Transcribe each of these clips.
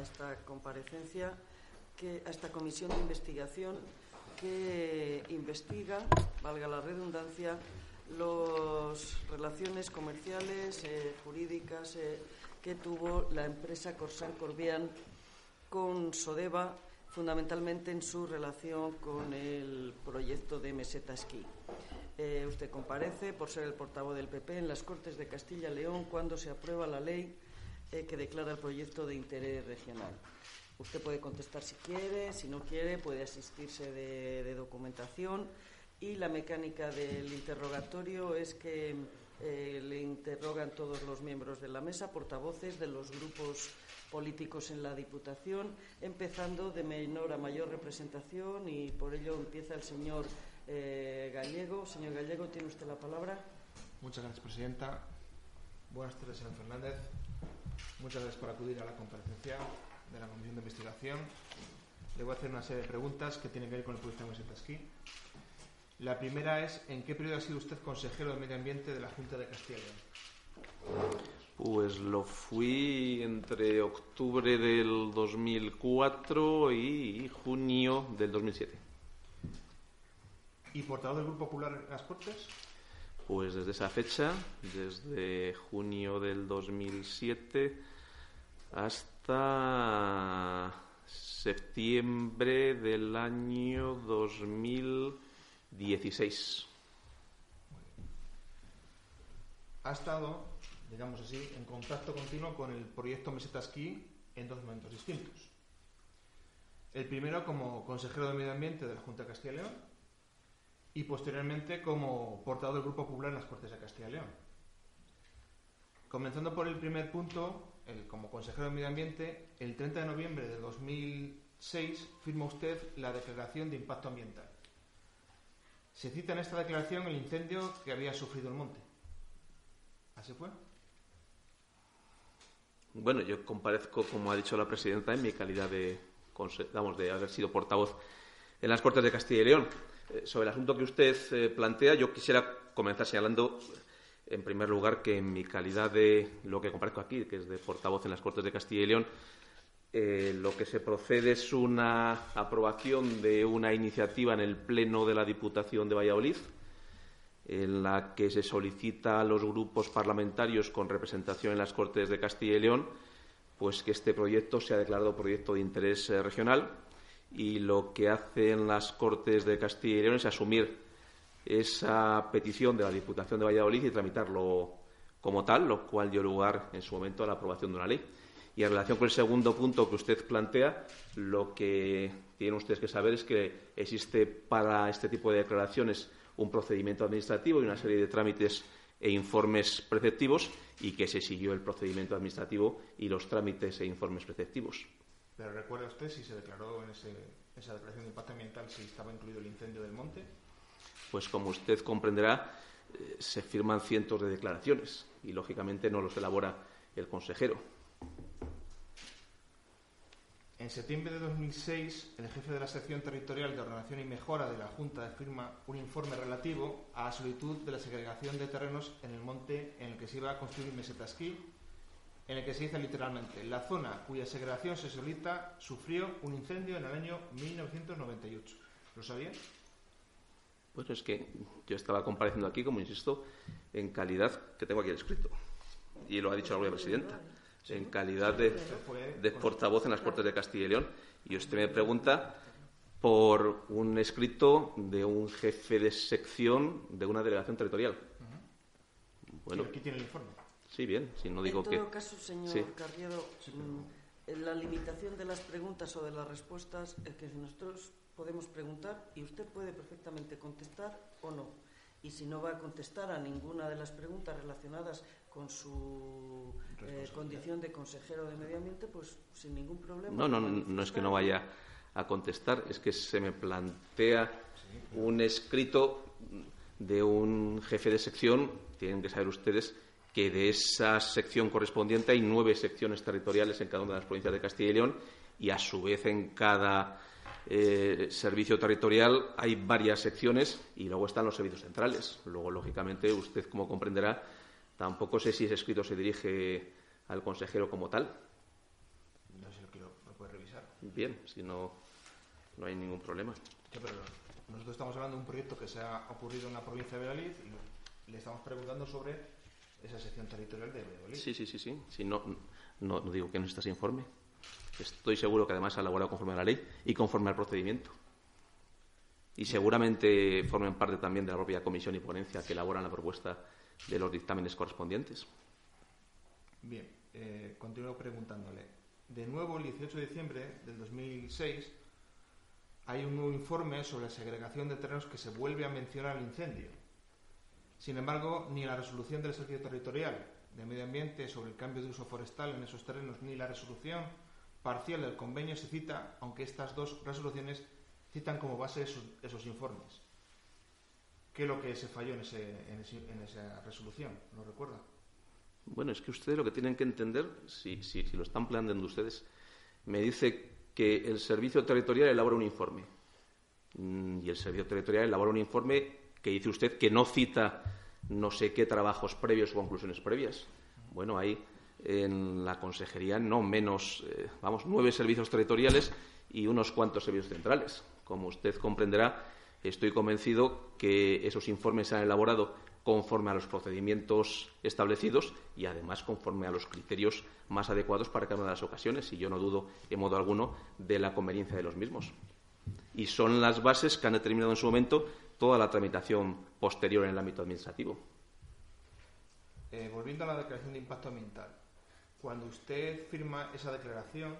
esta comparecencia, que, a esta comisión de investigación que investiga, valga la redundancia, las relaciones comerciales, eh, jurídicas eh, que tuvo la empresa Corsan Corbian con Sodeva, fundamentalmente en su relación con el proyecto de Meseta Esquí. Eh, usted comparece por ser el portavoz del PP en las Cortes de Castilla y León cuando se aprueba la ley eh, que declara el proyecto de interés regional. Usted puede contestar si quiere, si no quiere, puede asistirse de, de documentación y la mecánica del interrogatorio es que eh, le interrogan todos los miembros de la mesa, portavoces de los grupos políticos en la Diputación, empezando de menor a mayor representación y por ello empieza el señor eh, Gallego. Señor Gallego, tiene usted la palabra. Muchas gracias, Presidenta. Buenas tardes, señor Fernández. Muchas gracias por acudir a la comparecencia de la Comisión de Investigación. Le voy a hacer una serie de preguntas que tienen que ver con el proyecto de Mesetasquí. La primera es, ¿en qué periodo ha sido usted consejero de Medio Ambiente de la Junta de Castilla? Pues lo fui entre octubre del 2004 y junio del 2007. ¿Y portavoz del Grupo Popular en las Cortes? Pues desde esa fecha, desde junio del 2007 hasta septiembre del año 2016. Ha estado, digamos así, en contacto continuo con el proyecto Meseta Esquí en dos momentos distintos. El primero como consejero de Medio Ambiente de la Junta de Castilla y León y posteriormente como portavoz del Grupo Popular en las Cortes de Castilla y León. Comenzando por el primer punto, el, como consejero de Medio Ambiente, el 30 de noviembre de 2006 firma usted la Declaración de Impacto Ambiental. Se cita en esta declaración el incendio que había sufrido el monte. ¿Así fue? Bueno, yo comparezco, como ha dicho la presidenta, en mi calidad de, vamos, de haber sido portavoz en las Cortes de Castilla y León. Eh, sobre el asunto que usted eh, plantea, yo quisiera comenzar señalando, en primer lugar, que en mi calidad de lo que comparezco aquí, que es de portavoz en las Cortes de Castilla y León, eh, lo que se procede es una aprobación de una iniciativa en el Pleno de la Diputación de Valladolid, en la que se solicita a los grupos parlamentarios con representación en las Cortes de Castilla y León pues que este proyecto sea declarado proyecto de interés regional y lo que hacen las Cortes de Castilla y León es asumir esa petición de la Diputación de Valladolid y tramitarlo como tal, lo cual dio lugar en su momento a la aprobación de una ley. Y en relación con el segundo punto que usted plantea, lo que tienen ustedes que saber es que existe para este tipo de declaraciones un procedimiento administrativo y una serie de trámites e informes preceptivos y que se siguió el procedimiento administrativo y los trámites e informes preceptivos. Pero recuerda usted si se declaró en ese, esa declaración de impacto ambiental si estaba incluido el incendio del monte. Pues como usted comprenderá, eh, se firman cientos de declaraciones y lógicamente no los elabora el consejero. En septiembre de 2006, el jefe de la sección territorial de ordenación y mejora de la Junta firma un informe relativo a la solicitud de la segregación de terrenos en el monte en el que se iba a construir meseta esquí, en el que se dice literalmente la zona cuya segregación se solicita sufrió un incendio en el año 1998. ¿Lo sabía? Pues es que yo estaba compareciendo aquí, como insisto, en calidad que tengo aquí el escrito. Y lo ha dicho la propia presidenta en calidad de, de, portavoz en las Cortes de Castilla y León. Y usted me pregunta por un escrito de un jefe de sección de una delegación territorial. Bueno, aquí tiene el informe. Sí, bien, si no digo en todo que. caso, señor Sí. Carriedo, mm, la limitación de las preguntas o de las respuestas es que nosotros podemos preguntar y usted puede perfectamente contestar o no. y si no va a contestar a ninguna de las preguntas relacionadas con su eh, condición de consejero de Medio Ambiente, pues sin ningún problema. No, no, no es que no vaya a contestar, es que se me plantea un escrito de un jefe de sección, tienen que saber ustedes que de esa sección correspondiente hay nueve secciones territoriales en cada una de las provincias de Castilla y León y a su vez en cada eh, servicio territorial hay varias secciones y luego están los servicios centrales. Luego, lógicamente, usted, como comprenderá, tampoco sé si ese escrito se dirige al consejero como tal. No sé si lo, quiero, lo puede revisar. Bien, si no, no hay ningún problema. pero nosotros estamos hablando de un proyecto que se ha ocurrido en la provincia de Valladolid y le estamos preguntando sobre esa sección territorial de Valladolid. Sí, sí, sí, sí. no, no, no digo que no estás informe. Estoy seguro que además ha elaborado conforme a la ley y conforme al procedimiento. Y seguramente formen parte también de la propia comisión y ponencia que elaboran la propuesta de los dictámenes correspondientes. Bien, eh, continúo preguntándole. De nuevo, el 18 de diciembre del 2006 hay un nuevo informe sobre la segregación de terrenos que se vuelve a mencionar el incendio. Sin embargo, ni la resolución del Servicio Territorial de Medio Ambiente sobre el cambio de uso forestal en esos terrenos, ni la resolución parcial del convenio se cita, aunque estas dos resoluciones citan como base esos, informes. ¿Qué es lo que se falló en, esa resolución? ¿Lo recuerda? Bueno, es que ustedes lo que tienen que entender, si, si, lo están planteando ustedes, me dice que el servicio territorial elabora un informe. Mm, y el servicio territorial elabora un informe que dice usted que no cita no sé qué trabajos previos o conclusiones previas. Bueno, hay en la consejería no menos, eh, vamos, nueve servicios territoriales y unos cuantos servicios centrales. Como usted comprenderá, estoy convencido que esos informes se han elaborado conforme a los procedimientos establecidos y además conforme a los criterios más adecuados para cada una de las ocasiones y yo no dudo en modo alguno de la conveniencia de los mismos. Y son las bases que han determinado en su momento toda la tramitación posterior en el ámbito administrativo. Eh, volviendo a la declaración de impacto ambiental, cuando usted firma esa declaración,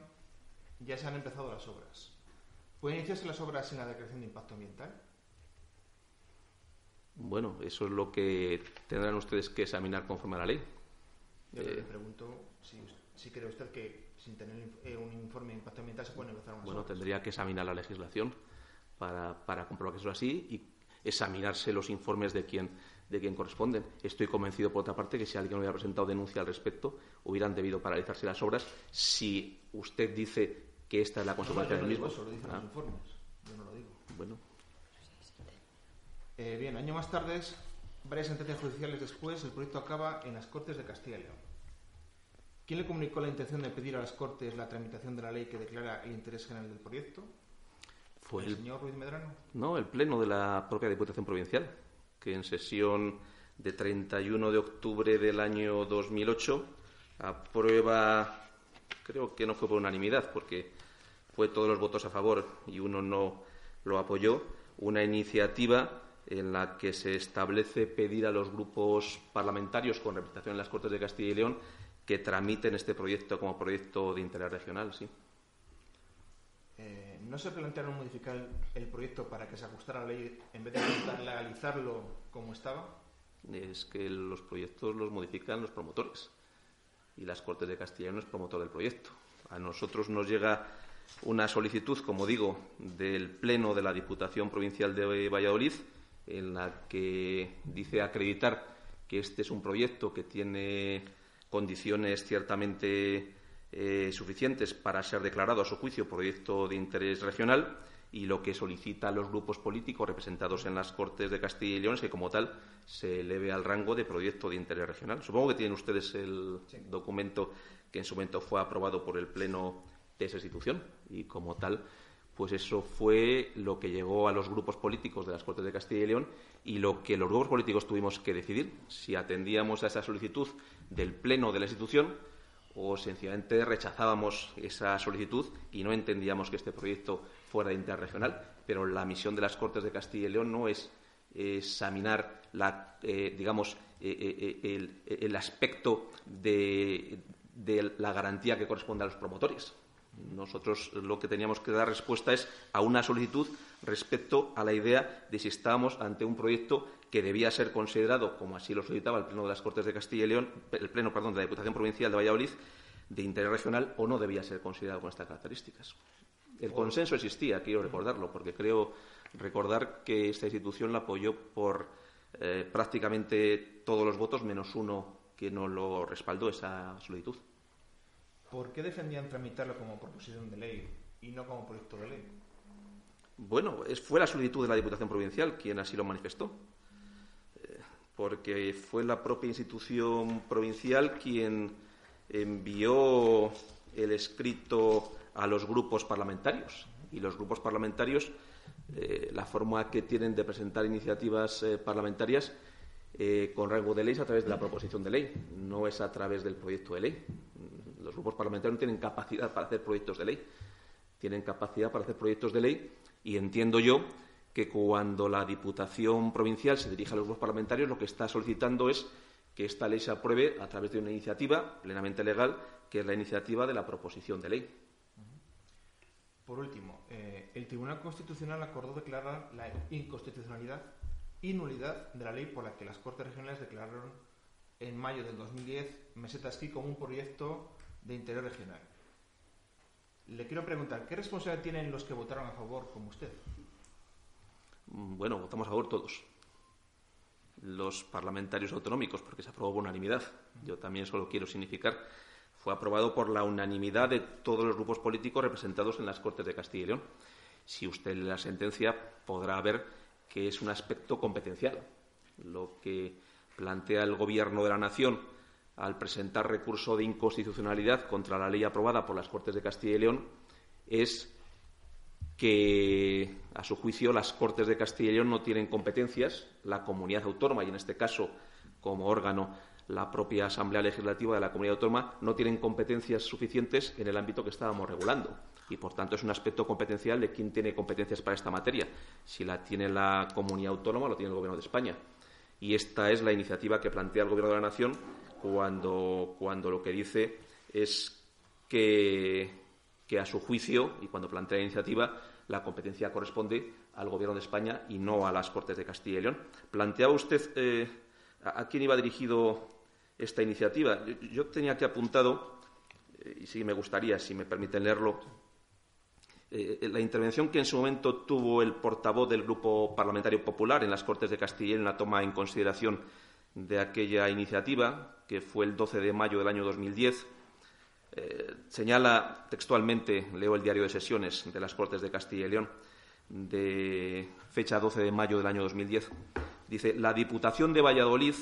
ya se han empezado las obras. ¿Pueden iniciarse las obras sin la declaración de impacto ambiental? Bueno, eso es lo que tendrán ustedes que examinar conforme a la ley. Yo le eh, pregunto si, cree usted que sin tener eh, un informe de impacto ambiental se pueden empezar unas Bueno, tendría que examinar la legislación para, para comprobar que eso es así y examinarse los informes de quien de quien corresponden. Estoy convencido, por otra parte, que si alguien hubiera presentado denuncia al respecto, hubieran debido paralizarse las obras si usted dice que esta es la consecuencia del mismo. Eso lo dicen los ah. informes. Yo no lo digo. Bueno. Eh, bien, año más tarde, varias sentencias judiciales después, el proyecto acaba en las Cortes de Castilla y León. ¿Quién le comunicó la intención de pedir a las Cortes la tramitación de la ley que declara el interés general del proyecto? ¿Fue el, señor Ruiz Medrano? No, el Pleno de la propia Diputación Provincial que en sesión de 31 de octubre del año 2008 aprueba, creo que no fue por unanimidad, porque fue todos los votos a favor y uno no lo apoyó, una iniciativa en la que se establece pedir a los grupos parlamentarios con representación en las Cortes de Castilla y León que tramiten este proyecto como proyecto de interés regional, sí. ¿No se plantearon modificar el, proyecto para que se ajustara a la ley en vez de intentar legalizarlo como estaba? Es que los proyectos los modifican los promotores y las Cortes de Castilla no es promotor del proyecto. A nosotros nos llega una solicitud, como digo, del Pleno de la Diputación Provincial de Valladolid, en la que dice acreditar que este es un proyecto que tiene condiciones ciertamente eh, suficientes para ser declarado a su juicio proyecto de interés regional y lo que solicita a los grupos políticos representados en las Cortes de Castilla y León es que, como tal, se eleve al rango de proyecto de interés regional. Supongo que tienen ustedes el documento que en su momento fue aprobado por el Pleno de esa institución y, como tal, pues eso fue lo que llegó a los grupos políticos de las Cortes de Castilla y León y lo que los grupos políticos tuvimos que decidir si atendíamos a esa solicitud del Pleno de la institución o sencillamente rechazábamos esa solicitud y no entendíamos que este proyecto fuera interregional. Pero la misión de las Cortes de Castilla y León no es examinar la, eh, digamos, eh, eh, el, aspecto de, la garantía que corresponde a los promotores. Nosotros lo que teníamos que dar respuesta es a una solicitud respecto a la idea de si estábamos ante un proyecto que debía ser considerado, como así lo solicitaba el Pleno de las Cortes de Castilla y León, el Pleno, perdón, de la Diputación Provincial de Valladolid, de interés regional o no debía ser considerado con estas características. El consenso existía, quiero recordarlo, porque creo recordar que esta institución la apoyó por eh, prácticamente todos los votos, menos uno que no lo respaldó esa solicitud. ¿Por qué defendían tramitarlo como proposición de ley y no como proyecto de ley? Bueno, fue la solicitud de la Diputación Provincial quien así lo manifestó, eh, porque fue la propia institución provincial quien envió el escrito a los grupos parlamentarios y los grupos parlamentarios eh, la forma que tienen de presentar iniciativas eh, parlamentarias con rango de ley es a través de la proposición de ley, no es a través del proyecto de ley. Los grupos parlamentarios no tienen capacidad para hacer proyectos de ley, tienen capacidad para hacer proyectos de ley y entiendo yo que cuando la Diputación Provincial se dirige a los grupos parlamentarios lo que está solicitando es que esta ley se apruebe a través de una iniciativa plenamente legal, que es la iniciativa de la proposición de ley. Por último, eh, el Tribunal Constitucional acordó declarar la inconstitucionalidad y nulidad de la ley por la que las Cortes Regionales declararon en mayo del 2010 Meseta Esquí como un proyecto de interés regional. Le quiero preguntar, ¿qué responsabilidad tienen los que votaron a favor como usted? Mm, bueno, votamos a favor todos. Los parlamentarios autonómicos, porque se aprobó por unanimidad. Yo también solo quiero significar fue aprobado por la unanimidad de todos los grupos políticos representados en las Cortes de Castilla y León. Si usted lee la sentencia, podrá ver que es un aspecto competencial. Lo que plantea el Gobierno de la Nación al presentar recurso de inconstitucionalidad contra la ley aprobada por las Cortes de Castilla y León es que, a su juicio, las Cortes de Castilla y León no tienen competencias, la comunidad autónoma, y en este caso, como órgano la propia Asamblea Legislativa de la Comunidad Autónoma no tienen competencias suficientes en el ámbito que estábamos regulando. Y, por tanto, es un aspecto competencial de quién tiene competencias para esta materia. Si la tiene la Comunidad Autónoma, lo tiene el Gobierno de España. Y esta es la iniciativa que plantea el Gobierno de la Nación cuando, cuando lo que dice es que, que, a su juicio, y cuando plantea la iniciativa, la competencia corresponde al Gobierno de España y no a las Cortes de Castilla y León. ¿Planteaba usted eh, a, quién iba dirigido esta iniciativa. Yo, tenía aquí apuntado, eh, y sí me gustaría, si me permiten leerlo, eh, la intervención que en su momento tuvo el portavoz del Grupo Parlamentario Popular en las Cortes de Castilla en la toma en consideración de aquella iniciativa, que fue el 12 de mayo del año 2010. Eh, señala textualmente, leo el diario de sesiones de las Cortes de Castilla y León, de fecha 12 de mayo del año 2010. Dice, la Diputación de Valladolid,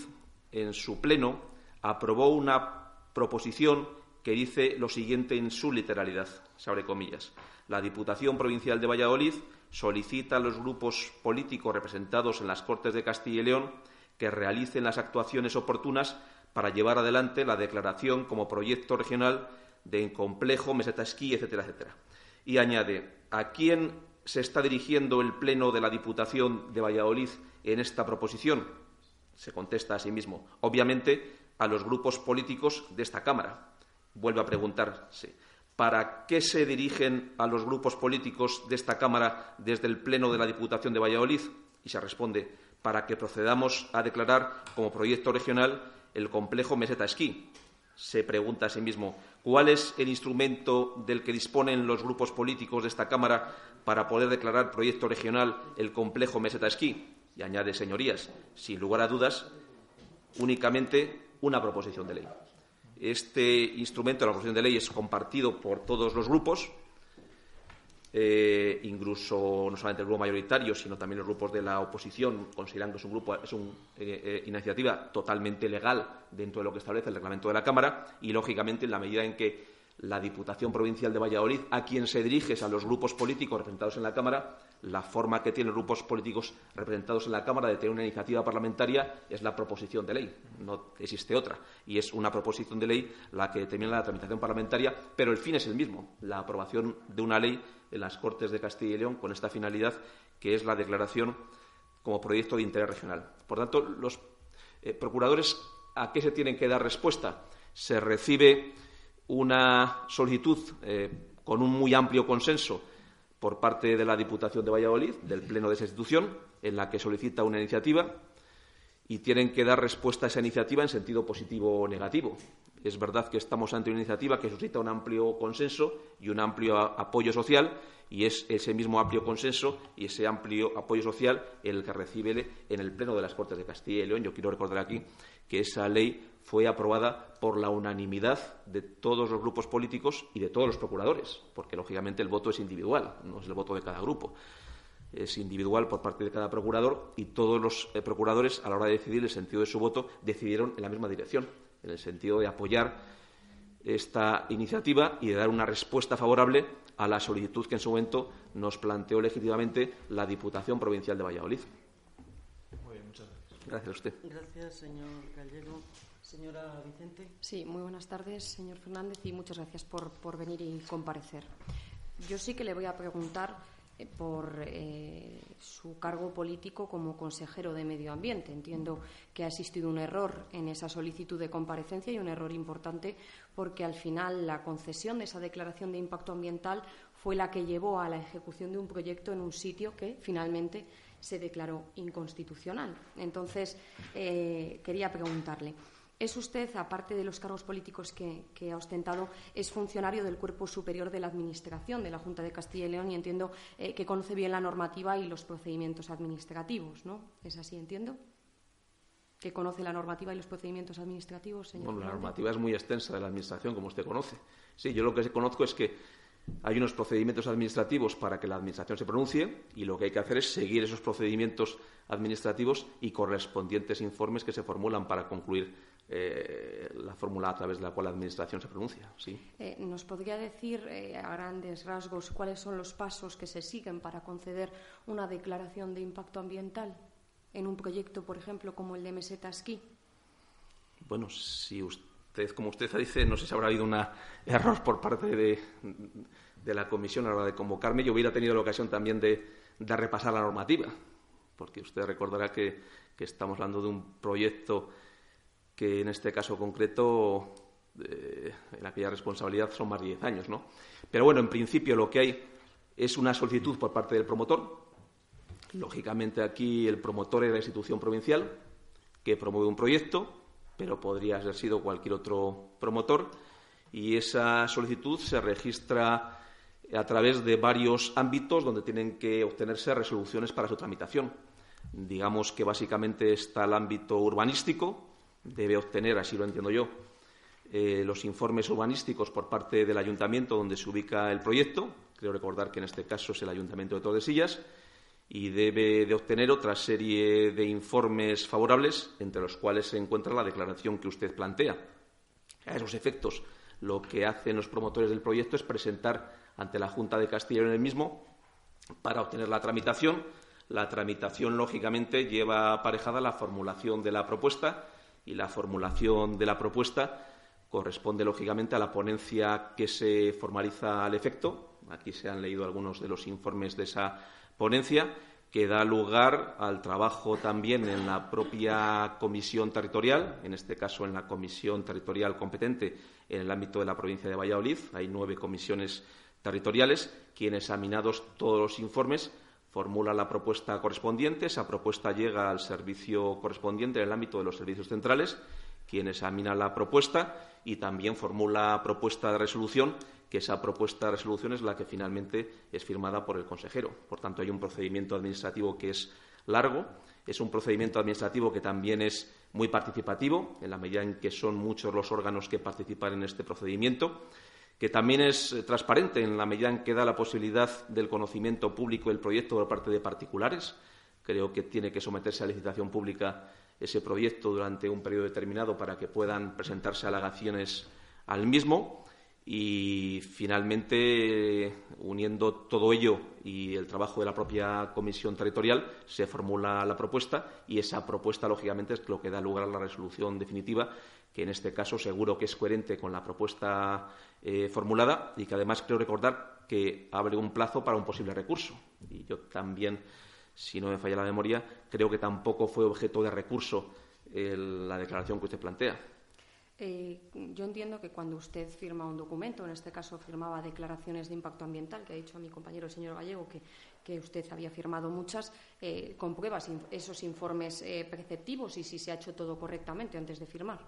en su pleno, aprobó una proposición que dice lo siguiente en su literalidad, se abre comillas. La Diputación Provincial de Valladolid solicita a los grupos políticos representados en las Cortes de Castilla y León que realicen las actuaciones oportunas para llevar adelante la declaración como proyecto regional de complejo, meseta esquí, etcétera, etcétera. Y añade, ¿a quién se está dirigiendo el Pleno de la Diputación de Valladolid en esta proposición? Se contesta a sí mismo. Obviamente, a los grupos políticos de esta Cámara. Vuelve a preguntarse, ¿para qué se dirigen a los grupos políticos de esta Cámara desde el Pleno de la Diputación de Valladolid? Y se responde, para que procedamos a declarar como proyecto regional el complejo Meseta Esquí. Se pregunta a sí mismo, ¿cuál es el instrumento del que disponen los grupos políticos de esta Cámara para poder declarar proyecto regional el complejo Meseta Esquí? Y añade, señorías, sin lugar a dudas, únicamente una proposición de ley. Este instrumento, la proposición de ley, es compartido por todos los grupos, eh, incluso no solamente el grupo mayoritario, sino también los grupos de la oposición consideran que es un grupo, es una eh, eh, iniciativa totalmente legal dentro de lo que establece el reglamento de la Cámara y, lógicamente, en la medida en que la Diputación Provincial de Valladolid, a quien se dirige a los grupos políticos representados en la Cámara. La forma que tienen los grupos políticos representados en la Cámara de tener una iniciativa parlamentaria es la proposición de ley, no existe otra. Y es una proposición de ley la que determina la tramitación parlamentaria, pero el fin es el mismo, la aprobación de una ley en las Cortes de Castilla y León con esta finalidad, que es la declaración como proyecto de interés regional. Por tanto, los eh, procuradores, ¿a qué se tienen que dar respuesta? Se recibe una solicitud eh, con un muy amplio consenso por parte de la Diputación de Valladolid, del Pleno de esa institución, en la que solicita una iniciativa y tienen que dar respuesta a esa iniciativa en sentido positivo o negativo. Es verdad que estamos ante una iniciativa que suscita un amplio consenso y un amplio apoyo social y es ese mismo amplio consenso y ese amplio apoyo social el que recibe en el Pleno de las Cortes de Castilla y León. Yo quiero recordar aquí que esa ley fue aprobada por la unanimidad de todos los grupos políticos y de todos los procuradores, porque lógicamente el voto es individual, no es el voto de cada grupo. Es individual por parte de cada procurador y todos los eh, procuradores, a la hora de decidir el sentido de su voto, decidieron en la misma dirección, en el sentido de apoyar esta iniciativa y de dar una respuesta favorable a la solicitud que en su momento nos planteó legítimamente la Diputación Provincial de Valladolid. Muy bien, muchas gracias. Gracias a usted. Gracias, señor Gallego. Señora Vicente. Sí, muy buenas tardes, señor Fernández, y muchas gracias por, por venir y comparecer. Yo sí que le voy a preguntar eh, por eh, su cargo político como consejero de Medio Ambiente. Entiendo que ha existido un error en esa solicitud de comparecencia y un error importante porque al final la concesión de esa declaración de impacto ambiental fue la que llevó a la ejecución de un proyecto en un sitio que finalmente se declaró inconstitucional. Entonces, eh, quería preguntarle. Es usted, aparte de los cargos políticos que, ha ostentado, es funcionario del Cuerpo Superior de la Administración de la Junta de Castilla y León y entiendo eh, que conoce bien la normativa y los procedimientos administrativos, ¿no? ¿Es así, entiendo? ¿Que conoce la normativa y los procedimientos administrativos, señor? Bueno, la normativa es muy extensa de la Administración, como usted conoce. Sí, yo lo que conozco es que hay unos procedimientos administrativos para que la Administración se pronuncie y lo que hay que hacer es seguir esos procedimientos administrativos y correspondientes informes que se formulan para concluir eh, la fórmula a través de la cual la Administración se pronuncia. ¿sí? Eh, ¿Nos podría decir eh, a grandes rasgos cuáles son los pasos que se siguen para conceder una declaración de impacto ambiental en un proyecto, por ejemplo, como el de Meseta Esquí? Bueno, si usted, como usted dice, no sé si habrá habido un error por parte de, la Comisión a la hora de convocarme. Yo hubiera tenido la ocasión también de, repasar la normativa, porque usted recordará que, estamos hablando de un proyecto que en este caso concreto, eh, en aquella responsabilidad, son más de 10 años. ¿no? Pero bueno, en principio lo que hay es una solicitud por parte del promotor. Lógicamente aquí el promotor es la institución provincial que promueve un proyecto, pero podría haber sido cualquier otro promotor. Y esa solicitud se registra a través de varios ámbitos donde tienen que obtenerse resoluciones para su tramitación. Digamos que básicamente está el ámbito urbanístico, debe obtener, así lo entiendo yo, eh, los informes urbanísticos por parte del ayuntamiento donde se ubica el proyecto. Creo recordar que en este caso es el ayuntamiento de Tordesillas y debe de obtener otra serie de informes favorables, entre los cuales se encuentra la declaración que usted plantea. A esos efectos, lo que hacen los promotores del proyecto es presentar ante la Junta de Castilla en el mismo para obtener la tramitación. La tramitación, lógicamente, lleva aparejada la formulación de la propuesta y la formulación de la propuesta corresponde, lógicamente, a la ponencia que se formaliza al efecto. Aquí se han leído algunos de los informes de esa ponencia, que da lugar al trabajo también en la propia comisión territorial, en este caso en la comisión territorial competente en el ámbito de la provincia de Valladolid. Hay nueve comisiones territoriales, quienes, examinados todos los informes, formula la propuesta correspondiente, esa propuesta llega al servicio correspondiente en el ámbito de los servicios centrales, quien examina la propuesta y también formula propuesta de resolución, que esa propuesta de resolución es la que finalmente es firmada por el consejero. Por tanto, hay un procedimiento administrativo que es largo, es un procedimiento administrativo que también es muy participativo, en la medida en que son muchos los órganos que participan en este procedimiento que también es eh, transparente en la medida en que da la posibilidad del conocimiento público del proyecto por parte de particulares. Creo que tiene que someterse a licitación pública ese proyecto durante un periodo determinado para que puedan presentarse alegaciones al mismo. Y finalmente, uniendo todo ello y el trabajo de la propia comisión territorial, se formula la propuesta y esa propuesta, lógicamente, es lo que da lugar a la resolución definitiva, que en este caso seguro que es coherente con la propuesta eh, formulada y que además creo recordar que abre un plazo para un posible recurso. Y yo también, si no me falla la memoria, creo que tampoco fue objeto de recurso la declaración que usted plantea. Eh, yo entiendo que cuando usted firma un documento, en este caso firmaba declaraciones de impacto ambiental, que ha dicho a mi compañero el señor Gallego que, usted había firmado muchas, eh, comprueba esos informes eh, preceptivos y si se ha hecho todo correctamente antes de firmar.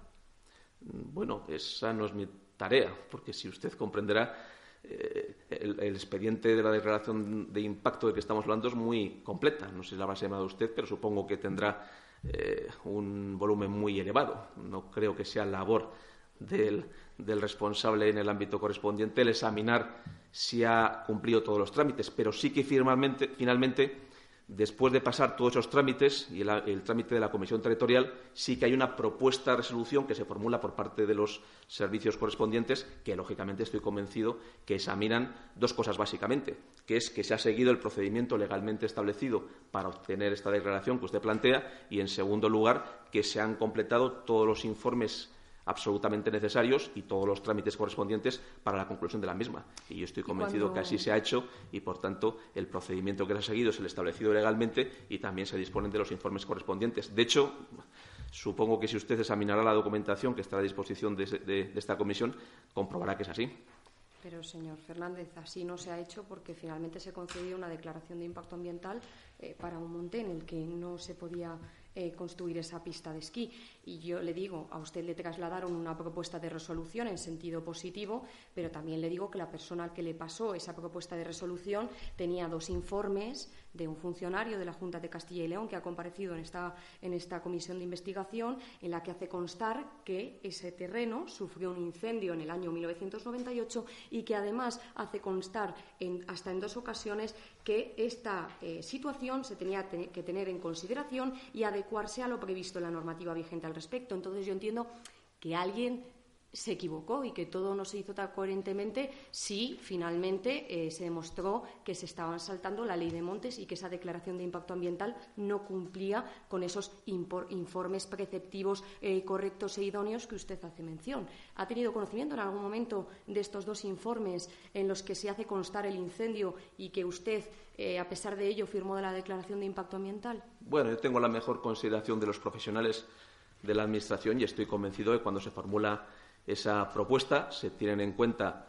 Bueno, esa no es mi tarea, porque si usted comprenderá, eh, el, expediente de la declaración de impacto de que estamos hablando es muy completa. No sé si la habrá llamado usted, pero supongo que tendrá eh, un volumen muy elevado. No creo que sea labor del, responsable en el ámbito correspondiente el examinar si ha cumplido todos los trámites, pero sí que finalmente después de pasar todos esos trámites y el, trámite de la Comisión Territorial, sí que hay una propuesta de resolución que se formula por parte de los servicios correspondientes, que lógicamente estoy convencido que examinan dos cosas básicamente, que es que se ha seguido el procedimiento legalmente establecido para obtener esta declaración que usted plantea y, en segundo lugar, que se han completado todos los informes absolutamente necesarios y todos los trámites correspondientes para la conclusión de la misma. Y yo estoy convencido que así se ha hecho y, por tanto, el procedimiento que se ha seguido es el establecido legalmente y también se disponen de los informes correspondientes. De hecho, supongo que si usted examinará la documentación que está a disposición de, esta comisión, comprobará que es así. Pero, señor Fernández, así no se ha hecho porque finalmente se concedió una declaración de impacto ambiental eh, para un monte en el que no se podía eh, construir esa pista de esquí. Y yo le digo, a usted le trasladaron una propuesta de resolución en sentido positivo, pero también le digo que la persona al que le pasó esa propuesta de resolución tenía dos informes de un funcionario de la Junta de Castilla y León que ha comparecido en esta, en esta comisión de investigación en la que hace constar que ese terreno sufrió un incendio en el año 1998 y que además hace constar hasta en dos ocasiones que esta eh, situación se tenía que tener en consideración y adecuarse a lo previsto en la normativa vigente al respecto. Entonces yo entiendo que alguien se equivocó y que todo no se hizo tan coherentemente si finalmente eh, se demostró que se estaban saltando la ley de montes y que esa declaración de impacto ambiental no cumplía con esos informes preceptivos eh, correctos e idóneos que usted hace mención. ¿Ha tenido conocimiento en algún momento de estos dos informes en los que se hace constar el incendio y que usted, eh, a pesar de ello, firmó la declaración de impacto ambiental? Bueno, yo tengo la mejor consideración de los profesionales de la Administración y estoy convencido de que cuando se formula esa propuesta, se tienen en cuenta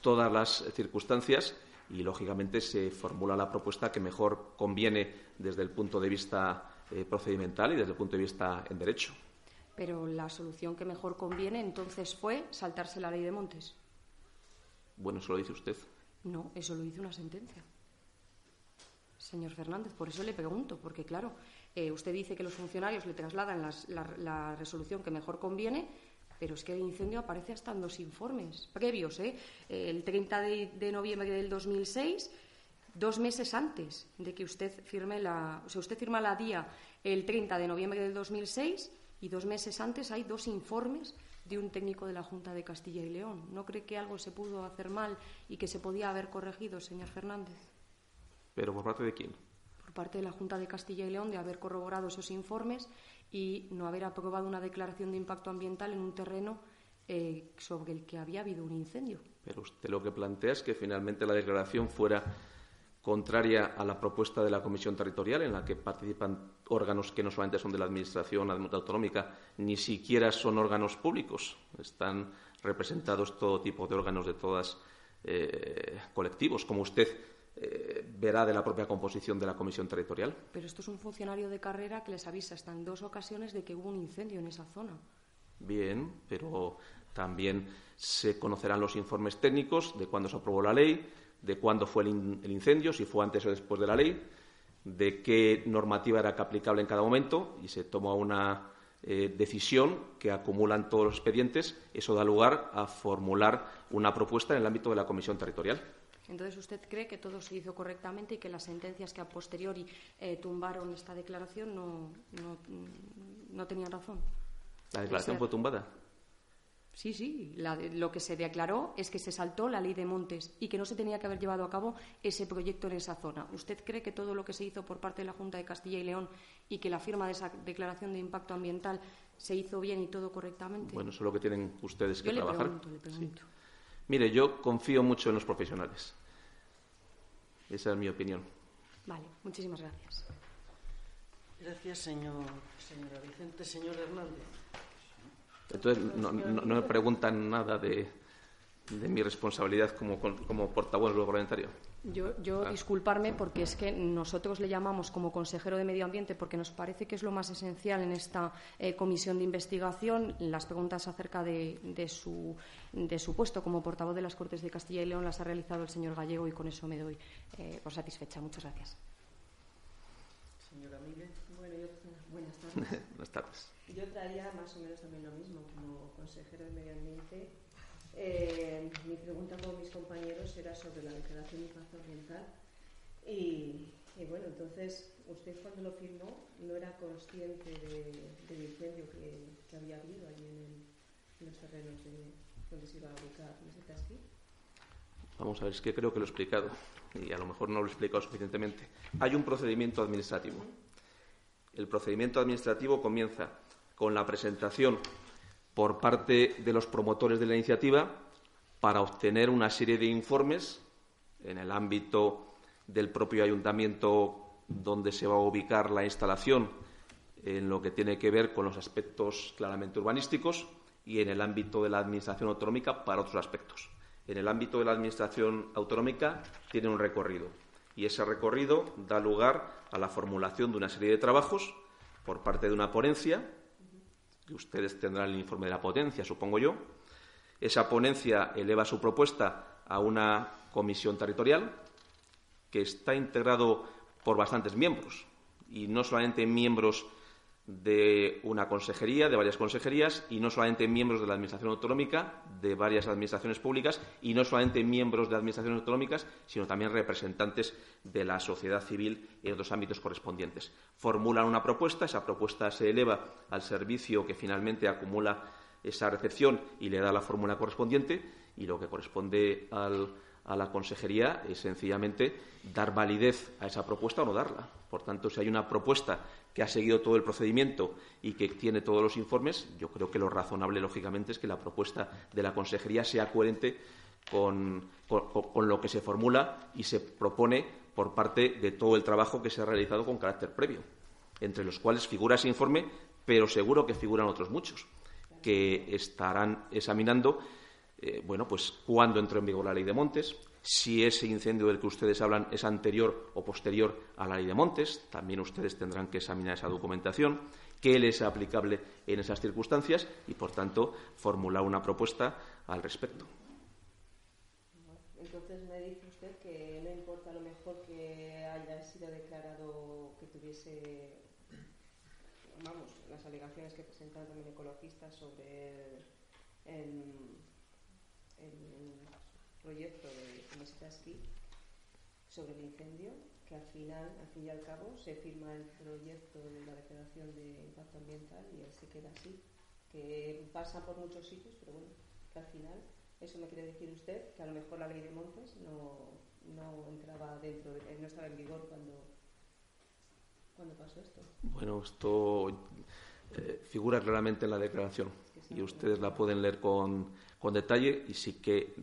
todas las circunstancias y, lógicamente, se formula la propuesta que mejor conviene desde el punto de vista eh, procedimental y desde el punto de vista en derecho. Pero la solución que mejor conviene entonces fue saltarse la ley de montes. Bueno, eso lo dice usted. No, eso lo dice una sentencia. Señor Fernández, por eso le pregunto, porque claro, eh, usted dice que los funcionarios le trasladan la resolución que mejor conviene, pero es que el incendio aparece hasta en dos informes previos. ¿eh? El 30 de, noviembre del 2006, dos meses antes de que usted firme la. O sea, usted firma la DIA el 30 de noviembre del 2006 y dos meses antes hay dos informes de un técnico de la Junta de Castilla y León. ¿No cree que algo se pudo hacer mal y que se podía haber corregido, señor Fernández? ¿Pero por parte de quién? Parte de la Junta de Castilla y León de haber corroborado esos informes y no haber aprobado una declaración de impacto ambiental en un terreno eh, sobre el que había habido un incendio. Pero usted lo que plantea es que finalmente la declaración fuera contraria a la propuesta de la Comisión Territorial, en la que participan órganos que no solamente son de la Administración autonómica, ni siquiera son órganos públicos. Están representados todo tipo de órganos de todas eh, colectivos, como usted eh, verá de la propia composición de la comisión territorial. Pero esto es un funcionario de carrera que les avisa hasta en dos ocasiones de que hubo un incendio en esa zona. Bien, pero también se conocerán los informes técnicos de cuándo se aprobó la ley, de cuándo fue el, incendio, si fue antes o después de la ley, de qué normativa era aplicable en cada momento y se toma una eh, decisión que acumulan todos los expedientes. Eso da lugar a formular una propuesta en el ámbito de la comisión territorial. Entonces, ¿usted cree que todo se hizo correctamente y que las sentencias que a posteriori eh, tumbaron esta declaración no, no, tenían razón? ¿La declaración fue tumbada? Sí, sí. lo que se declaró es que se saltó la ley de montes y que no se tenía que haber llevado a cabo ese proyecto en esa zona. ¿Usted cree que todo lo que se hizo por parte de la Junta de Castilla y León y que la firma de esa declaración de impacto ambiental se hizo bien y todo correctamente? Bueno, eso es lo que tienen ustedes que yo trabajar. Le pregunto, le pregunto. Mire, yo confío mucho en los profesionales. Esa es mi opinión. Vale, muchísimas gracias. Gracias, señor, señora Vicente. Señor Hernández. Entonces, no, me preguntan nada de, mi responsabilidad como, como portavoz parlamentario. Yo, yo ah. disculparme porque es que nosotros le llamamos como consejero de Medio Ambiente porque nos parece que es lo más esencial en esta eh, comisión de investigación. Las preguntas acerca de, de, su, de, su, puesto como portavoz de las Cortes de Castilla y León las ha realizado el señor Gallego y con eso me doy eh, por satisfecha. Muchas gracias. Señora Miguel. Bueno, yo, buenas tardes. buenas tardes. Yo traía más o menos también lo mismo como consejero de Medio Ambiente eh, mi pregunta con mis compañeros era sobre la declaración de impacto ambiental y, bueno, entonces usted cuando lo firmó no era consciente del incendio que, había habido allí en, los terrenos de, donde se iba a ubicar Mesetasqui. Vamos a ver, es que creo que lo he explicado y a lo mejor no lo he explicado suficientemente. Hay un procedimiento administrativo. El procedimiento administrativo comienza con la presentación por parte de los promotores de la iniciativa para obtener una serie de informes en el ámbito del propio ayuntamiento donde se va a ubicar la instalación en lo que tiene que ver con los aspectos claramente urbanísticos y en el ámbito de la Administración autonómica para otros aspectos. En el ámbito de la Administración autonómica tiene un recorrido y ese recorrido da lugar a la formulación de una serie de trabajos por parte de una ponencia ustedes tendrán el informe de la potencia, supongo yo. Esa ponencia eleva su propuesta a una comisión territorial que está integrado por bastantes miembros y no solamente miembros de una consejería, de varias consejerías, y no solamente miembros de la Administración autonómica, de varias administraciones públicas, y no solamente miembros de administraciones autonómicas, sino también representantes de la sociedad civil en otros ámbitos correspondientes. Formulan una propuesta, esa propuesta se eleva al servicio que finalmente acumula esa recepción y le da la fórmula correspondiente, y lo que corresponde a la consejería es sencillamente dar validez a esa propuesta o no darla. Por tanto, si hay una propuesta que ha seguido todo el procedimiento y que tiene todos los informes, yo creo que lo razonable, lógicamente, es que la propuesta de la Consejería sea coherente con, lo que se formula y se propone por parte de todo el trabajo que se ha realizado con carácter previo, entre los cuales figura ese informe, pero seguro que figuran otros muchos que estarán examinando eh, bueno, pues cuándo entró en vigor la ley de montes, si ese incendio del que ustedes hablan es anterior o posterior a la ley de montes, también ustedes tendrán que examinar esa documentación, qué les es aplicable en esas circunstancias y, por tanto, formular una propuesta al respecto. Entonces me dice usted que no importa a lo mejor que haya sido declarado que tuviese, vamos, las alegaciones que presentaron también ecologistas sobre el proyecto de aquí sobre el incendio, que al final, al fin y al cabo, se firma el proyecto de la declaración de impacto ambiental y él se queda así, que pasa por muchos sitios, pero bueno, que al final, eso me quiere decir usted, que a lo mejor la ley de montes no, no entraba dentro, no estaba en vigor cuando, cuando pasó esto. Bueno, esto eh, figura claramente en la declaración y ustedes la pueden leer con, con detalle y sí que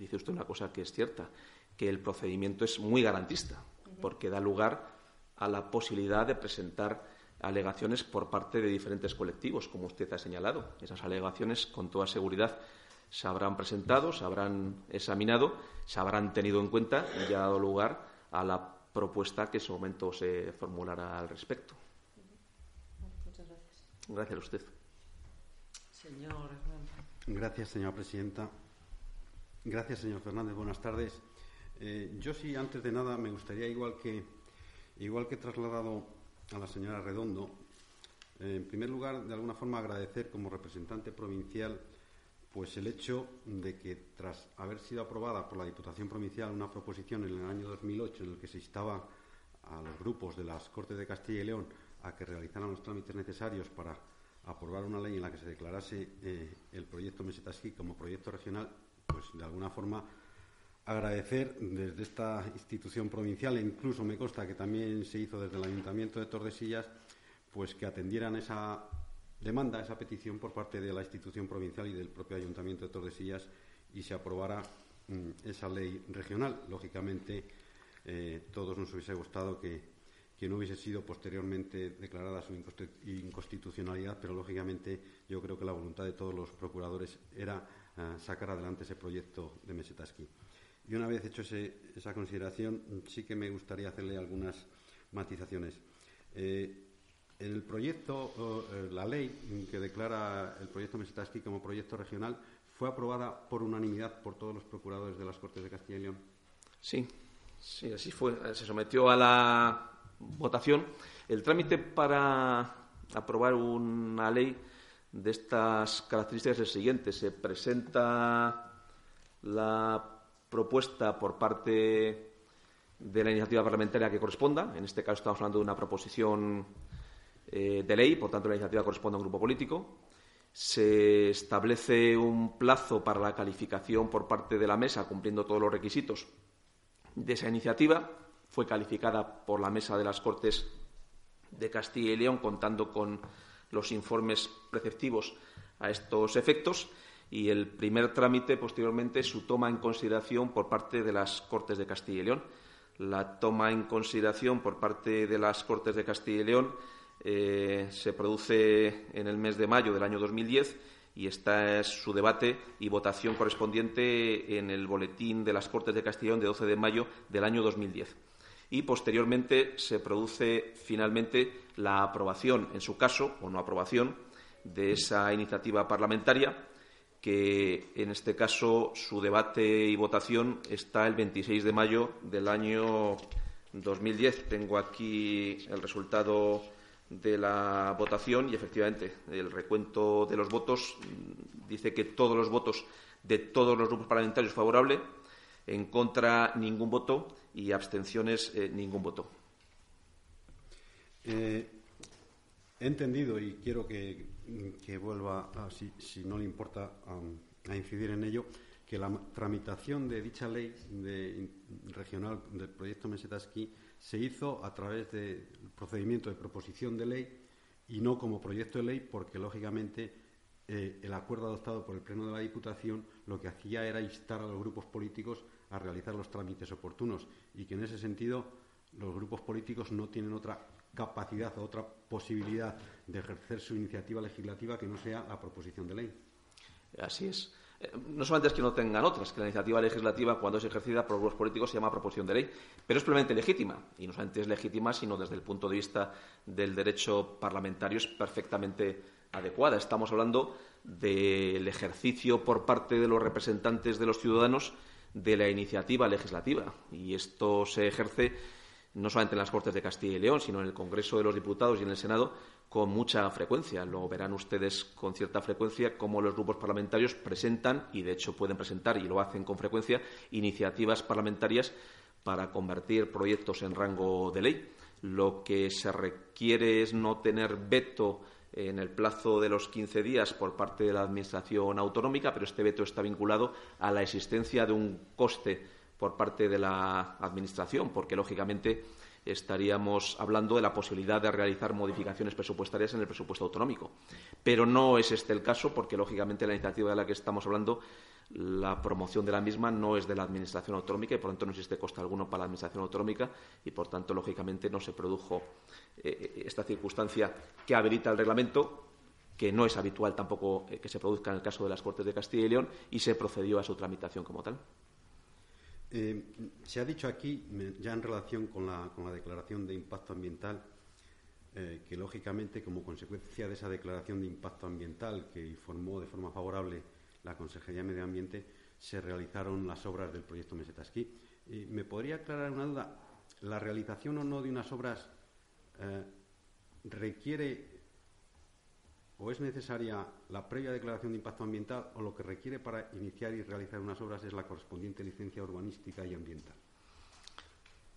dice usted una cosa que es cierta, que el procedimiento es muy garantista, porque da lugar a la posibilidad de presentar alegaciones por parte de diferentes colectivos, como usted ha señalado. Esas alegaciones, con toda seguridad, se habrán presentado, se habrán examinado, se habrán tenido en cuenta y ha dado lugar a la propuesta que en su momento se formulará al respecto. Muchas gracias. Gracias a usted. Señor Gracias, señora presidenta. Gracias, señor Fernández. Buenas tardes. Eh, yo sí, antes de nada, me gustaría, igual que, igual que trasladado a la señora Redondo, eh, en primer lugar, de alguna forma agradecer como representante provincial pues el hecho de que tras haber sido aprobada por la Diputación Provincial una proposición en el año 2008 en el que se instaba a los grupos de las Cortes de Castilla y León a que realizaran los trámites necesarios para aprobar una ley en la que se declarase eh, el proyecto Mesetaski como proyecto regional pues de alguna forma agradecer desde esta institución provincial, e incluso me consta que también se hizo desde el Ayuntamiento de Tordesillas, pues que atendieran esa demanda, esa petición por parte de la institución provincial y del propio Ayuntamiento de Tordesillas y se aprobara mm, esa ley regional. Lógicamente, eh, todos nos hubiese gustado que, que no hubiese sido posteriormente declarada su inconstitucionalidad, pero lógicamente yo creo que la voluntad de todos los procuradores era sacar adelante ese proyecto de Mesetaski. Y una vez hecho esa consideración, sí que me gustaría hacerle algunas matizaciones. Eh, el proyecto, eh, la ley que declara el proyecto Mesetaski como proyecto regional fue aprobada por unanimidad por todos los procuradores de las Cortes de Castilla y León. Sí, sí, así fue. Se sometió a la votación. El trámite para aprobar una ley de estas características es el siguiente. Se presenta la propuesta por parte de la iniciativa parlamentaria que corresponda. En este caso estamos hablando de una proposición eh, de ley, por tanto la iniciativa corresponde a un grupo político. Se establece un plazo para la calificación por parte de la mesa, cumpliendo todos los requisitos de esa iniciativa. Fue calificada por la mesa de las Cortes de Castilla y León, contando con los informes preceptivos a estos efectos y el primer trámite posteriormente su toma en consideración por parte de las Cortes de Castilla y León. La toma en consideración por parte de las Cortes de Castilla y León eh, se produce en el mes de mayo del año 2010 y esta es su debate y votación correspondiente en el boletín de las Cortes de Castilla y León de 12 de mayo del año 2010. Y posteriormente se produce finalmente la aprobación, en su caso, o no aprobación, de esa iniciativa parlamentaria que en este caso su debate y votación está el 26 de mayo del año 2010. Tengo aquí el resultado de la votación y efectivamente el recuento de los votos dice que todos los votos de todos los grupos parlamentarios favorable, en contra ningún voto y abstenciones eh, ningún voto. Eh, he entendido y quiero que vuelva, si, no le importa, a, incidir en ello, que la tramitación de dicha ley regional del proyecto Mesetaski se hizo a través del procedimiento de proposición de ley y no como proyecto de ley, porque lógicamente eh, el acuerdo adoptado por el Pleno de la Diputación lo que hacía era instar a los grupos políticos a realizar los trámites oportunos y que en ese sentido los grupos políticos no tienen otra capacidad o otra posibilidad de ejercer su iniciativa legislativa que no sea la proposición de ley. Así es. Eh, no solamente es que no tengan otras, que la iniciativa legislativa, cuando es ejercida por los políticos, se llama proposición de ley, pero es plenamente legítima. Y no solamente es legítima, sino desde el punto de vista del derecho parlamentario es perfectamente adecuada. Estamos hablando del ejercicio por parte de los representantes de los ciudadanos de la iniciativa legislativa. Y esto se ejerce no solamente en las Cortes de Castilla y León, sino en el Congreso de los Diputados y en el Senado, con mucha frecuencia. Lo verán ustedes con cierta frecuencia cómo los grupos parlamentarios presentan, y de hecho pueden presentar, y lo hacen con frecuencia, iniciativas parlamentarias para convertir proyectos en rango de ley. Lo que se requiere es no tener veto en el plazo de los 15 días por parte de la Administración autonómica, pero este veto está vinculado a la existencia de un coste por parte de la Administración, porque lógicamente estaríamos hablando de la posibilidad de realizar modificaciones presupuestarias en el presupuesto autonómico. Pero no es este el caso, porque lógicamente la iniciativa de la que estamos hablando, la promoción de la misma no es de la Administración autonómica y por tanto no existe coste alguno para la Administración autonómica y por tanto lógicamente no se produjo eh, esta circunstancia que habilita el reglamento que no es habitual tampoco eh, que se produzca en el caso de las Cortes de Castilla y León y se procedió a su tramitación como tal. Eh, se ha dicho aquí, ya en relación con la, declaración de impacto ambiental, eh, que lógicamente, como consecuencia de esa declaración de impacto ambiental que informó de forma favorable la Consejería de Medio Ambiente, se realizaron las obras del proyecto Mesetaski. ¿Me podría aclarar una duda? ¿La realización o no de unas obras eh, requiere o es necesaria la previa declaración de impacto ambiental o lo que requiere para iniciar y realizar unas obras es la correspondiente licencia urbanística y ambiental?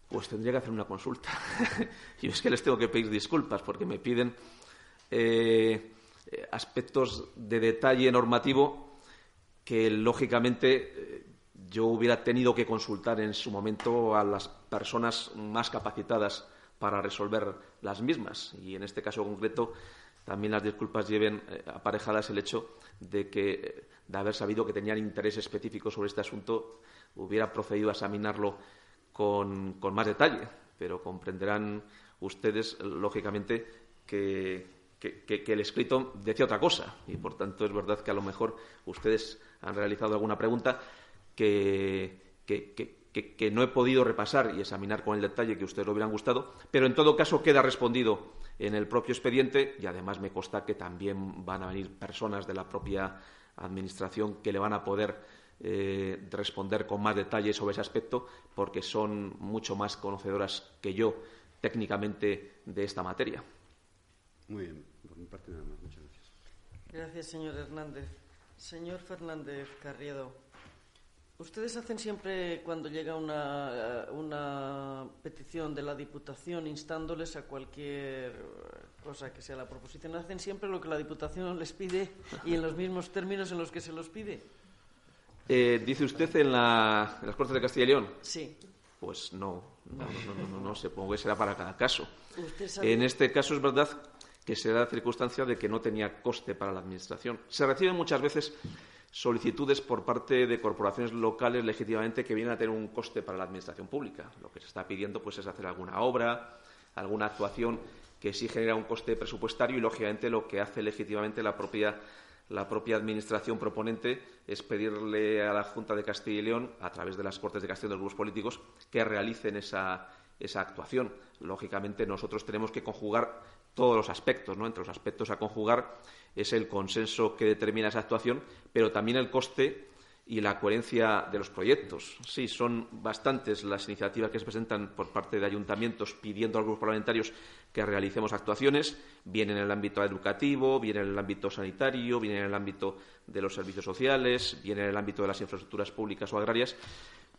Pues tendría que hacer una consulta. y es que les tengo que pedir disculpas porque me piden eh, aspectos de detalle normativo que lógicamente eh, yo hubiera tenido que consultar en su momento a las personas más capacitadas para resolver las mismas. Y en este caso concreto también las disculpas lleven eh, aparejadas el hecho de que, eh, de haber sabido que tenían interés específico sobre este asunto, hubiera procedido a examinarlo con, más detalle. pero comprenderán ustedes, lógicamente, que, el escrito decía otra cosa y, por tanto, es verdad que a lo mejor ustedes han realizado alguna pregunta que, que, no he podido repasar y examinar con el detalle que ustedes lo hubieran gustado, pero en todo caso queda respondido en el propio expediente y además me consta que también van a venir personas de la propia Administración que le van a poder eh, responder con más detalle sobre ese aspecto porque son mucho más conocedoras que yo técnicamente de esta materia. Muy bien, por mi parte nada más. Muchas gracias. Gracias, señor Hernández. Señor Fernández Carriedo, ustedes hacen siempre, cuando llega una, una petición de la Diputación instándoles a cualquier cosa que sea la proposición, hacen siempre lo que la Diputación les pide y en los mismos términos en los que se los pide. Eh, ¿Dice usted en, la, en, las Cortes de Castilla y León? Sí. Pues no, no, no, no, no, supongo que será para cada caso. En este caso es verdad que se da la circunstancia de que no tenía coste para la Administración. Se reciben muchas veces solicitudes por parte de corporaciones locales legítimamente que vienen a tener un coste para la Administración pública. Lo que se está pidiendo pues, es hacer alguna obra, alguna actuación que sí genera un coste presupuestario y, lógicamente, lo que hace legítimamente la propia, la propia Administración proponente es pedirle a la Junta de Castilla y León, a través de las Cortes de Castillación de los grupos políticos, que realicen esa, esa actuación. Lógicamente, nosotros tenemos que conjugar todos los aspectos, ¿no? Entre los aspectos a conjugar es el consenso que determina esa actuación, pero también el coste y la coherencia de los proyectos. Sí, son bastantes las iniciativas que se presentan por parte de ayuntamientos pidiendo a los grupos parlamentarios que realicemos actuaciones, bien en el ámbito educativo, bien en el ámbito sanitario, bien en el ámbito de los servicios sociales, bien en el ámbito de las infraestructuras públicas o agrarias,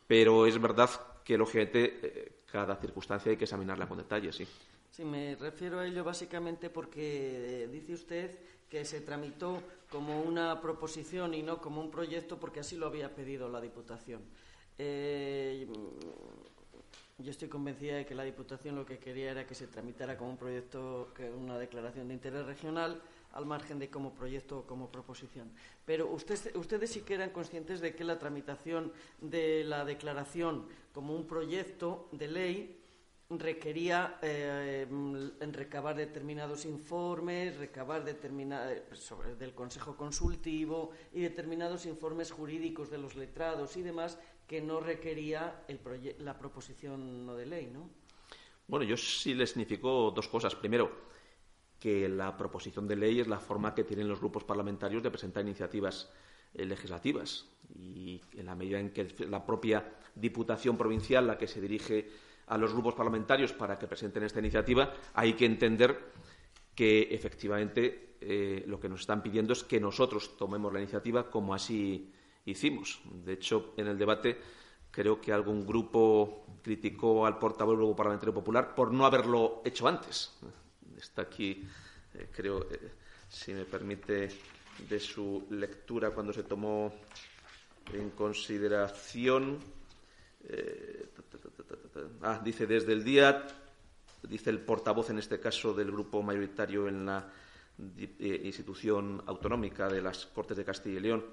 pero es verdad que, lógicamente, eh, cada circunstancia hay que examinarla con detalle, sí. Sí, me refiero a ello básicamente porque dice usted que se tramitó como una proposición y no como un proyecto porque así lo había pedido la Diputación. Eh, yo estoy convencida de que la Diputación lo que quería era que se tramitara como un proyecto, una declaración de interés regional, al margen de como proyecto o como proposición. Pero ustedes sí que eran conscientes de que la tramitación de la declaración como un proyecto de ley requería eh, recabar determinados informes, recabar eh, sobre, del Consejo Consultivo y determinados informes jurídicos de los letrados y demás que no requería la proposición no de ley, ¿no? Bueno, yo sí le significó dos cosas. Primero, que la proposición de ley es la forma que tienen los grupos parlamentarios de presentar iniciativas eh, legislativas y en la medida en que la propia Diputación Provincial, la que se dirige a los grupos parlamentarios para que presenten esta iniciativa, hay que entender que efectivamente eh, lo que nos están pidiendo es que nosotros tomemos la iniciativa como así hicimos. De hecho, en el debate creo que algún grupo criticó al portavoz del Grupo Parlamentario Popular por no haberlo hecho antes. Está aquí, eh, creo, eh, si me permite, de su lectura cuando se tomó en consideración ah, dice desde el día, dice el portavoz en este caso del grupo mayoritario en la eh, institución autonómica de las Cortes de Castilla y León,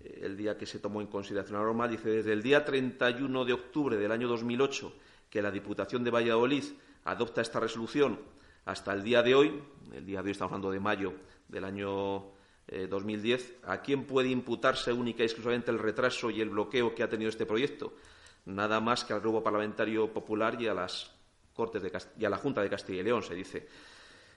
eh, el día que se tomó en consideración la norma, dice desde el día 31 de octubre del año 2008 que la Diputación de Valladolid adopta esta resolución hasta el día de hoy, el día de hoy estamos hablando de mayo del año 2010, ¿a quién puede imputarse única y exclusivamente el retraso y el bloqueo que ha tenido este proyecto? Nada más que al Grupo Parlamentario Popular y a las Cortes de y a la Junta de Castilla y León, se dice.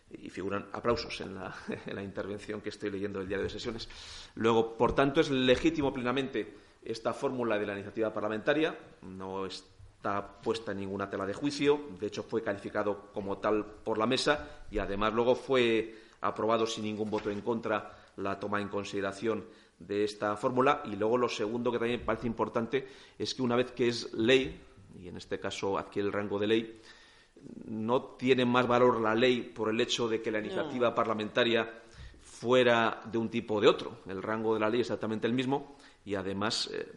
Y figuran aplausos en la, en la intervención que estoy leyendo del diario de sesiones. Luego, por tanto, es legítimo plenamente esta fórmula de la iniciativa parlamentaria. No está puesta en ninguna tela de juicio. De hecho, fue calificado como tal por la mesa y, además, luego fue aprobado sin ningún voto en contra la toma en consideración de esta fórmula. Y luego lo segundo que también parece importante es que una vez que es ley, y en este caso adquiere el rango de ley, no tiene más valor la ley por el hecho de que la iniciativa parlamentaria fuera de un tipo o de otro. El rango de la ley es exactamente el mismo y además, eh,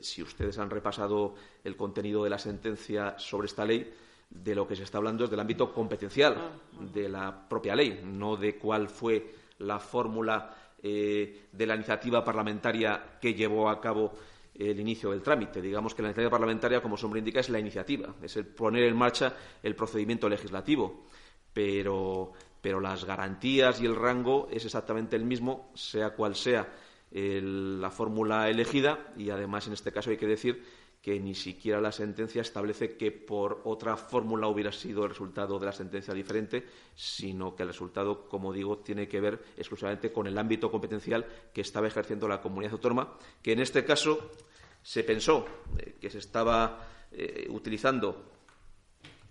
si ustedes han repasado el contenido de la sentencia sobre esta ley, de lo que se está hablando es del ámbito competencial ah, de la propia ley, no de cuál fue la fórmula eh, de la iniciativa parlamentaria que llevó a cabo el inicio del trámite. Digamos que la iniciativa parlamentaria, como su indica, es la iniciativa, es el poner en marcha el procedimiento legislativo. Pero, pero las garantías y el rango es exactamente el mismo, sea cual sea la fórmula elegida, y además en este caso hay que decir que ni siquiera la sentencia establece que por otra fórmula hubiera sido el resultado de la sentencia diferente, sino que el resultado, como digo, tiene que ver exclusivamente con el ámbito competencial que estaba ejerciendo la comunidad autónoma, que en este caso se pensó eh, que se estaba eh, utilizando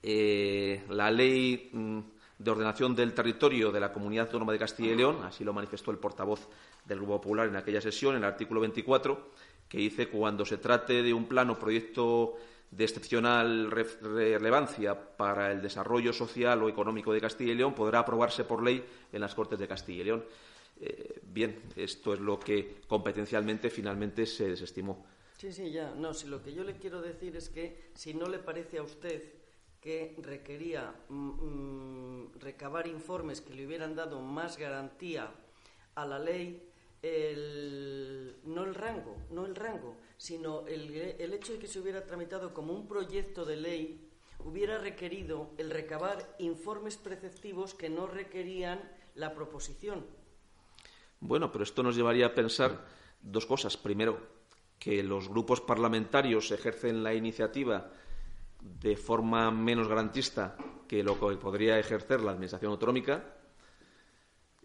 eh, la ley mm, de ordenación del territorio de la comunidad autónoma de Castilla y León, así lo manifestó el portavoz del Grupo Popular en aquella sesión, en el artículo 24, que dice cuando se trate de un plan o proyecto de excepcional relevancia para el desarrollo social o económico de Castilla y León podrá aprobarse por ley en las Cortes de Castilla y León. Eh, bien, esto es lo que competencialmente finalmente se desestimó. Sí, sí, ya. No, si lo que yo le quiero decir es que si no le parece a usted que requería mm, mm, recabar informes que le hubieran dado más garantía a la ley, no el rango, no el rango, sino el, el hecho de que se hubiera tramitado como un proyecto de ley hubiera requerido el recabar informes preceptivos que no requerían la proposición. Bueno, pero esto nos llevaría a pensar dos cosas. Primero, que los grupos parlamentarios ejercen la iniciativa de forma menos garantista que lo que podría ejercer la Administración autonómica.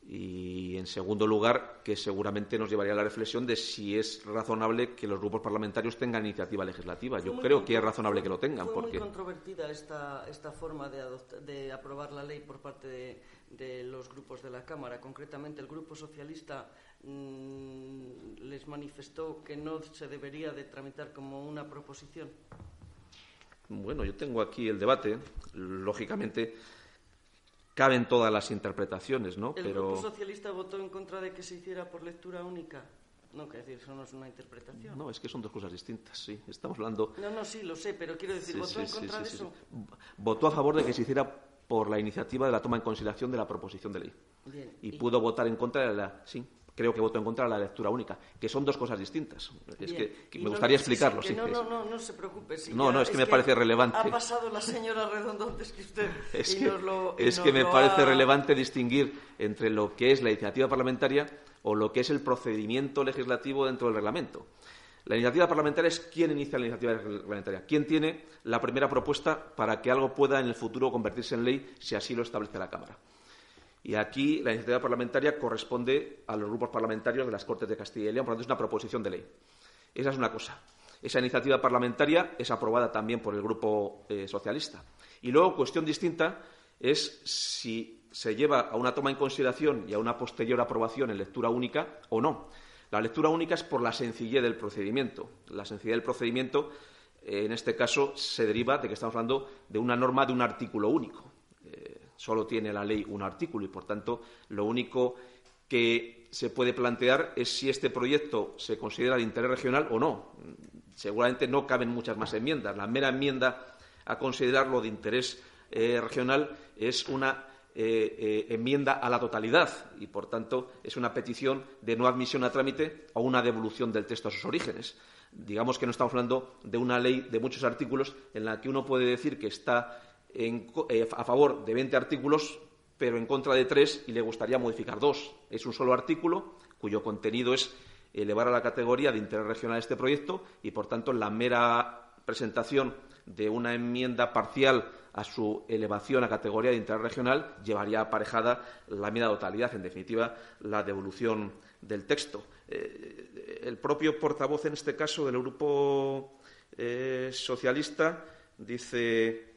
Y, en segundo lugar, que seguramente nos llevaría a la reflexión de si es razonable que los grupos parlamentarios tengan iniciativa legislativa. Yo creo que es razonable que lo tengan. Fue porque... muy controvertida esta, esta forma de, de aprobar la ley por parte de, de, los grupos de la Cámara. Concretamente, el Grupo Socialista mmm, les manifestó que no se debería de tramitar como una proposición. Bueno, yo tengo aquí el debate. Lógicamente, caben todas las interpretaciones, ¿no? ¿El Grupo Socialista votó en contra de que se hiciera por lectura única? No, que decir, eso no es una interpretación. No, es que son dos cosas distintas, sí. Estamos hablando. No, no, sí, lo sé, pero quiero decir, sí, ¿votó sí, en contra sí, de sí, eso? sí. Votó a favor de que se hiciera por la iniciativa de la toma en consideración de la proposición de ley. Bien, Y pudo votar en contra de la. Sí, creo que votó en contra de la lectura única, que son dos cosas distintas. Es Bien. que, que Y me no- gustaría sí, explicarlo. sí, no, no, no, no se preocupe. No, ya, no, es que me parece relevante. Ha pasado la señora Redondo antes que usted. Es y que, nos lo- y es nos que me parece ha- relevante distinguir entre lo que es la iniciativa parlamentaria o lo que es el procedimiento legislativo dentro del reglamento. La iniciativa parlamentaria es quién inicia la iniciativa reglamentaria, quién tiene la primera propuesta para que algo pueda en el futuro convertirse en ley si así lo establece la Cámara. Y aquí la iniciativa parlamentaria corresponde a los grupos parlamentarios de las Cortes de Castilla y León, por lo tanto es una proposición de ley. Esa es una cosa. Esa iniciativa parlamentaria es aprobada también por el Grupo eh, Socialista. Y luego, cuestión distinta es si se lleva a una toma en consideración y a una posterior aprobación en lectura única o no. La lectura única es por la sencillez del procedimiento. La sencillez del procedimiento, eh, en este caso, se deriva de que estamos hablando de una norma de un artículo único. Solo tiene la ley un artículo y, por tanto, lo único que se puede plantear es si este proyecto se considera de interés regional o no. Seguramente no caben muchas más enmiendas. La mera enmienda a considerarlo de interés eh, regional es una eh, eh, enmienda a la totalidad y, por tanto, es una petición de no admisión a trámite o una devolución del texto a sus orígenes. Digamos que no estamos hablando de una ley de muchos artículos en la que uno puede decir que está eh, a favor de 20 artículos, pero en contra de tres y le gustaría modificar dos. Es un solo artículo cuyo contenido es elevar a la categoría de interés regional este proyecto y, por tanto, la mera presentación de una enmienda parcial a su elevación a categoría de interés regional llevaría aparejada la enmienda de totalidad, en definitiva, la devolución del texto. Eh, el propio portavoz, en este caso, del Grupo eh, Socialista, dice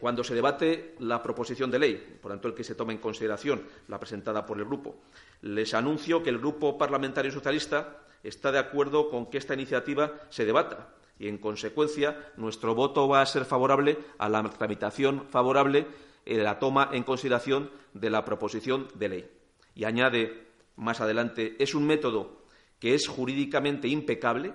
cuando se debate la proposición de ley, por tanto el que se toma en consideración la presentada por el grupo. Les anuncio que el Grupo Parlamentario Socialista está de acuerdo con que esta iniciativa se debata y, en consecuencia, nuestro voto va a ser favorable a la tramitación favorable de la toma en consideración de la proposición de ley. Y añade más adelante, es un método que es jurídicamente impecable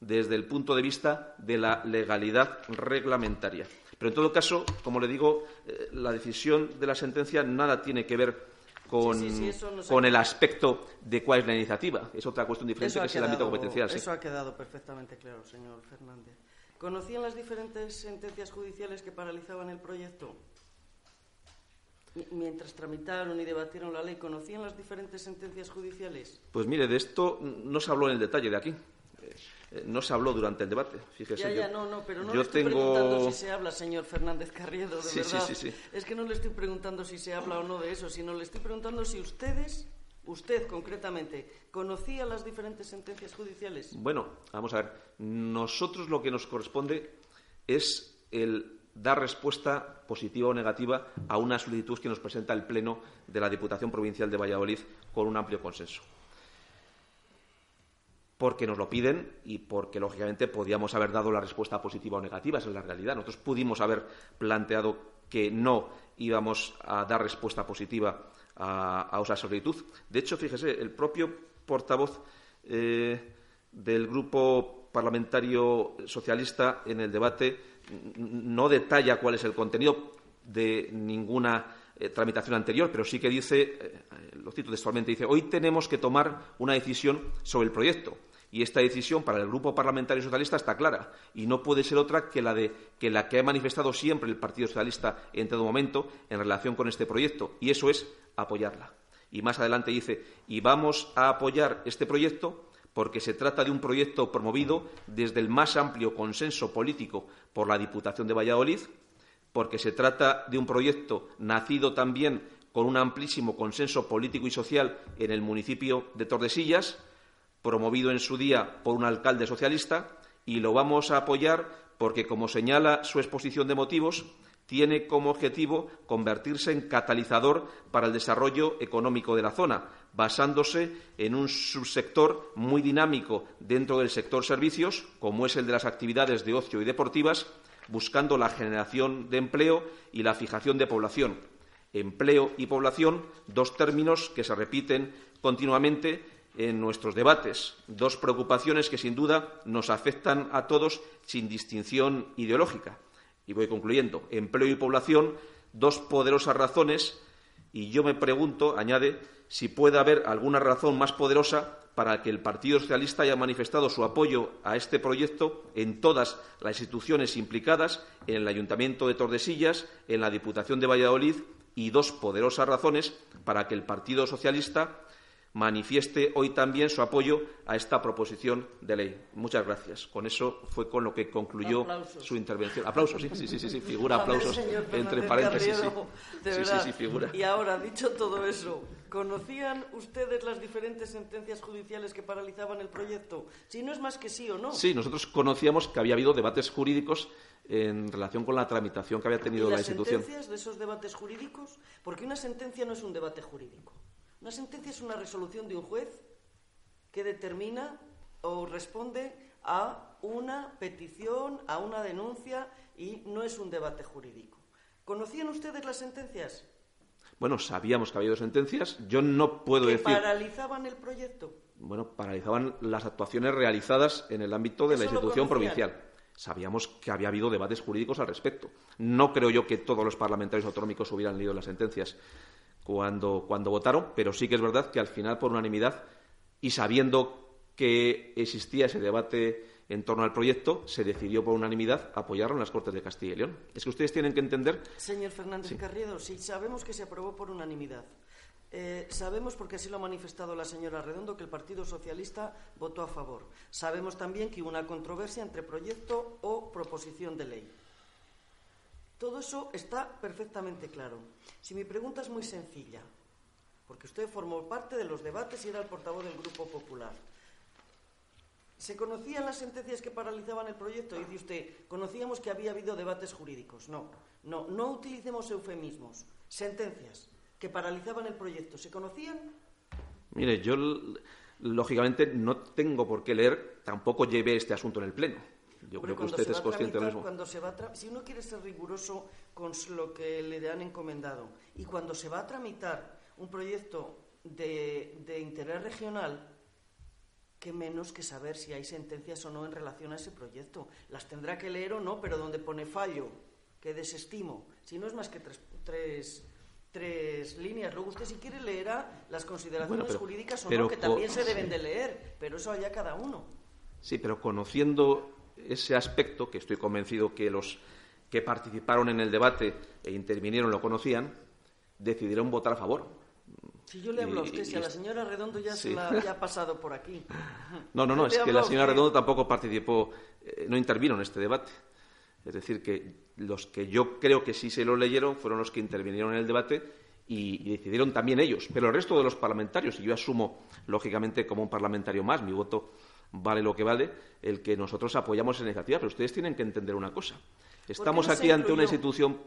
desde el punto de vista de la legalidad reglamentaria. Pero, en todo caso, como le digo, eh, la decisión de la sentencia nada tiene que ver con, Sí, sí, sí, eso nos ha con el aspecto de cuál es la iniciativa. Es otra cuestión diferente que es el ámbito competencial. Eso ha quedado perfectamente claro, señor Fernández. ¿Conocían las diferentes sentencias judiciales que paralizaban el proyecto? Mi- Mientras tramitaron y debatieron la ley, ¿conocían las diferentes sentencias judiciales? Pues mire, de esto no se habló en el detalle de aquí. No se habló durante el debate. Fíjese, Ya, yo, ya, no, no, pero no yo le estoy tengo... preguntando si se habla, señor Fernández Carriedo, de Sí, sí, verdad. sí, sí. Es que no le estoy preguntando si se habla o no de eso, sino le estoy preguntando si ustedes, usted concretamente, conocía las diferentes sentencias judiciales. Bueno, vamos a ver. Nosotros lo que nos corresponde es el dar respuesta positiva o negativa a una solicitud que nos presenta el Pleno de la Diputación Provincial de Valladolid con un amplio consenso. Porque nos lo piden y porque, lógicamente, podíamos haber dado la respuesta positiva o negativa, esa es la realidad. Nosotros pudimos haber planteado que no íbamos a dar respuesta positiva a, esa solicitud. De hecho, fíjese, el propio portavoz eh, del Grupo Parlamentario Socialista en el debate no detalla cuál es el contenido de ninguna eh, tramitación anterior, pero sí que dice, eh, lo cito textualmente, dice, hoy tenemos que tomar una decisión sobre el proyecto. Y esta decisión para el Grupo Parlamentario Socialista está clara y no puede ser otra que la, que que ha manifestado siempre el Partido Socialista en todo momento en relación con este proyecto, y eso es apoyarla. Y más adelante dice, y vamos a apoyar este proyecto porque se trata de un proyecto promovido desde el más amplio consenso político por la Diputación de Valladolid, porque se trata de un proyecto nacido también con un amplísimo consenso político y social en el municipio de Tordesillas, promovido en su día por un alcalde socialista, y lo vamos a apoyar porque, como señala su exposición de motivos, tiene como objetivo convertirse en catalizador para el desarrollo económico de la zona, basándose en un subsector muy dinámico dentro del sector servicios, como es el de las actividades de ocio y deportivas, buscando la generación de empleo y la fijación de población. Empleo y población, dos términos que se repiten continuamente en nuestros debates, dos preocupaciones que sin duda nos afectan a todos sin distinción ideológica. Y voy concluyendo. Empleo y población, dos poderosas razones, y yo me pregunto, añade, si puede haber alguna razón más poderosa para que el Partido Socialista haya manifestado su apoyo a este proyecto en todas las instituciones implicadas, en el Ayuntamiento de Tordesillas, en la Diputación de Valladolid, y dos poderosas razones para que el Partido Socialista manifieste hoy también su apoyo a esta proposición de ley. Muchas gracias. Con eso fue con lo que concluyó Aplausos. su intervención. Aplausos, sí, sí, sí, sí, sí, figura ver, aplausos entre paréntesis. sí. Sí, sí, figura. Y ahora, dicho todo eso, ¿conocían ustedes las diferentes sentencias judiciales que paralizaban el proyecto? Si no es más que sí o no. Sí, nosotros conocíamos que había habido debates jurídicos en relación con la tramitación que había ¿Y tenido la las institución. sentencias de esos debates jurídicos? Porque una sentencia no es un debate jurídico. Una sentencia es una resolución de un juez que determina o responde a una petición, a una denuncia y no es un debate jurídico. ¿Conocían ustedes las sentencias Bueno, sabíamos que había dos sentencias. Yo no puedo que decir. paralizaban el proyecto? Bueno, paralizaban las actuaciones realizadas en el ámbito de la Eso institución provincial. Sabíamos que había habido debates jurídicos al respecto. No creo yo que todos los parlamentarios autonómicos hubieran leído las sentencias cuando, cuando votaron, pero sí que es verdad que al final, por unanimidad, y sabiendo que existía ese debate en torno al proyecto, se decidió por unanimidad apoyarlo en las Cortes de Castilla y León. Es que ustedes tienen que entender Señor Fernández Carriedo, sí, sabemos que se aprobó por unanimidad. Eh, sabemos, porque así lo ha manifestado la señora Redondo, que el Partido Socialista votó a favor. Sabemos también que hubo una controversia entre proyecto o proposición de ley. Todo eso está perfectamente claro. Si mi pregunta es muy sencilla, porque usted formó parte de los debates y era el portavoz del Grupo Popular. ¿Se conocían las sentencias que paralizaban el proyecto? Dice usted, conocíamos que había habido debates jurídicos. No, no, no utilicemos eufemismos. Sentencias que paralizaban el proyecto. ¿Se conocían? Mire, yo lógicamente no tengo por qué leer, tampoco llevé este asunto en el Pleno. Yo Hombre, creo que usted es consciente de lo tramitar, mismo. cuando se va a si uno quiere ser riguroso con lo que le han encomendado y cuando se va a tramitar un proyecto de, de interés regional, qué menos que saber si hay sentencias o no en relación a ese proyecto. Las tendrá que leer o no, pero donde pone fallo, que desestimo, si no es más que tres, tres, tres líneas. Luego usted, si quiere, leerá las consideraciones jurídicas o no, que también se deben de leer, pero eso allá cada uno. Sí, pero conociendo ese aspecto, que estoy convencido que los que participaron en el debate e intervinieron lo conocían, decidieron votar a favor. Si yo le hablo a usted, si a la señora Redondo ya se la ha pasado por aquí. No, no, no, es que la señora Redondo tampoco participó, eh, no intervino en este debate. Es decir, que los que yo creo que sí se lo leyeron fueron los que intervinieron en el debate y, y, decidieron también ellos. Pero el resto de los parlamentarios, y yo asumo, lógicamente, como un parlamentario más, mi voto vale lo que vale, el que nosotros apoyamos esa iniciativa. Pero ustedes tienen que entender una cosa. Estamos aquí ante una institución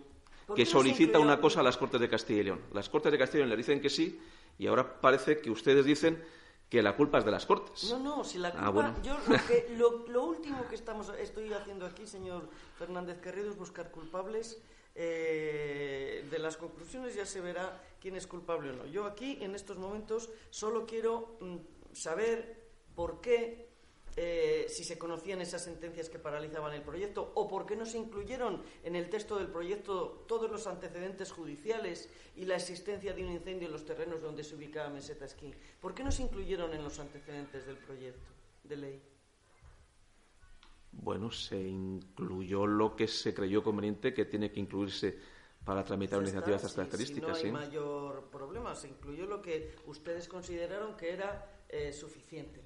que solicita una cosa a las Cortes de Castilla y León. Las Cortes de Castilla y León le dicen que sí y ahora parece que ustedes dicen que la culpa es de las Cortes. No, no, si la Ah, culpa... bueno. Yo lo, que- lo- lo último que estamos, estoy haciendo aquí, señor Fernández Carrido, es buscar culpables. eh, de las conclusiones ya se verá quién es culpable o no. Yo aquí, en estos momentos, solo quiero mm, saber por qué, eh, si se conocían esas sentencias que paralizaban el proyecto, o por qué no se incluyeron en el texto del proyecto todos los antecedentes judiciales y la existencia de un incendio en los terrenos donde se ubicaba Meseta Esquí. ¿Por qué no se incluyeron en los antecedentes del proyecto de ley? Bueno, se incluyó lo que se creyó conveniente que tiene que incluirse para tramitar una iniciativa de estas si- si características. no hay ¿sí? mayor problema. Se incluyó lo que ustedes consideraron que era eh, suficiente.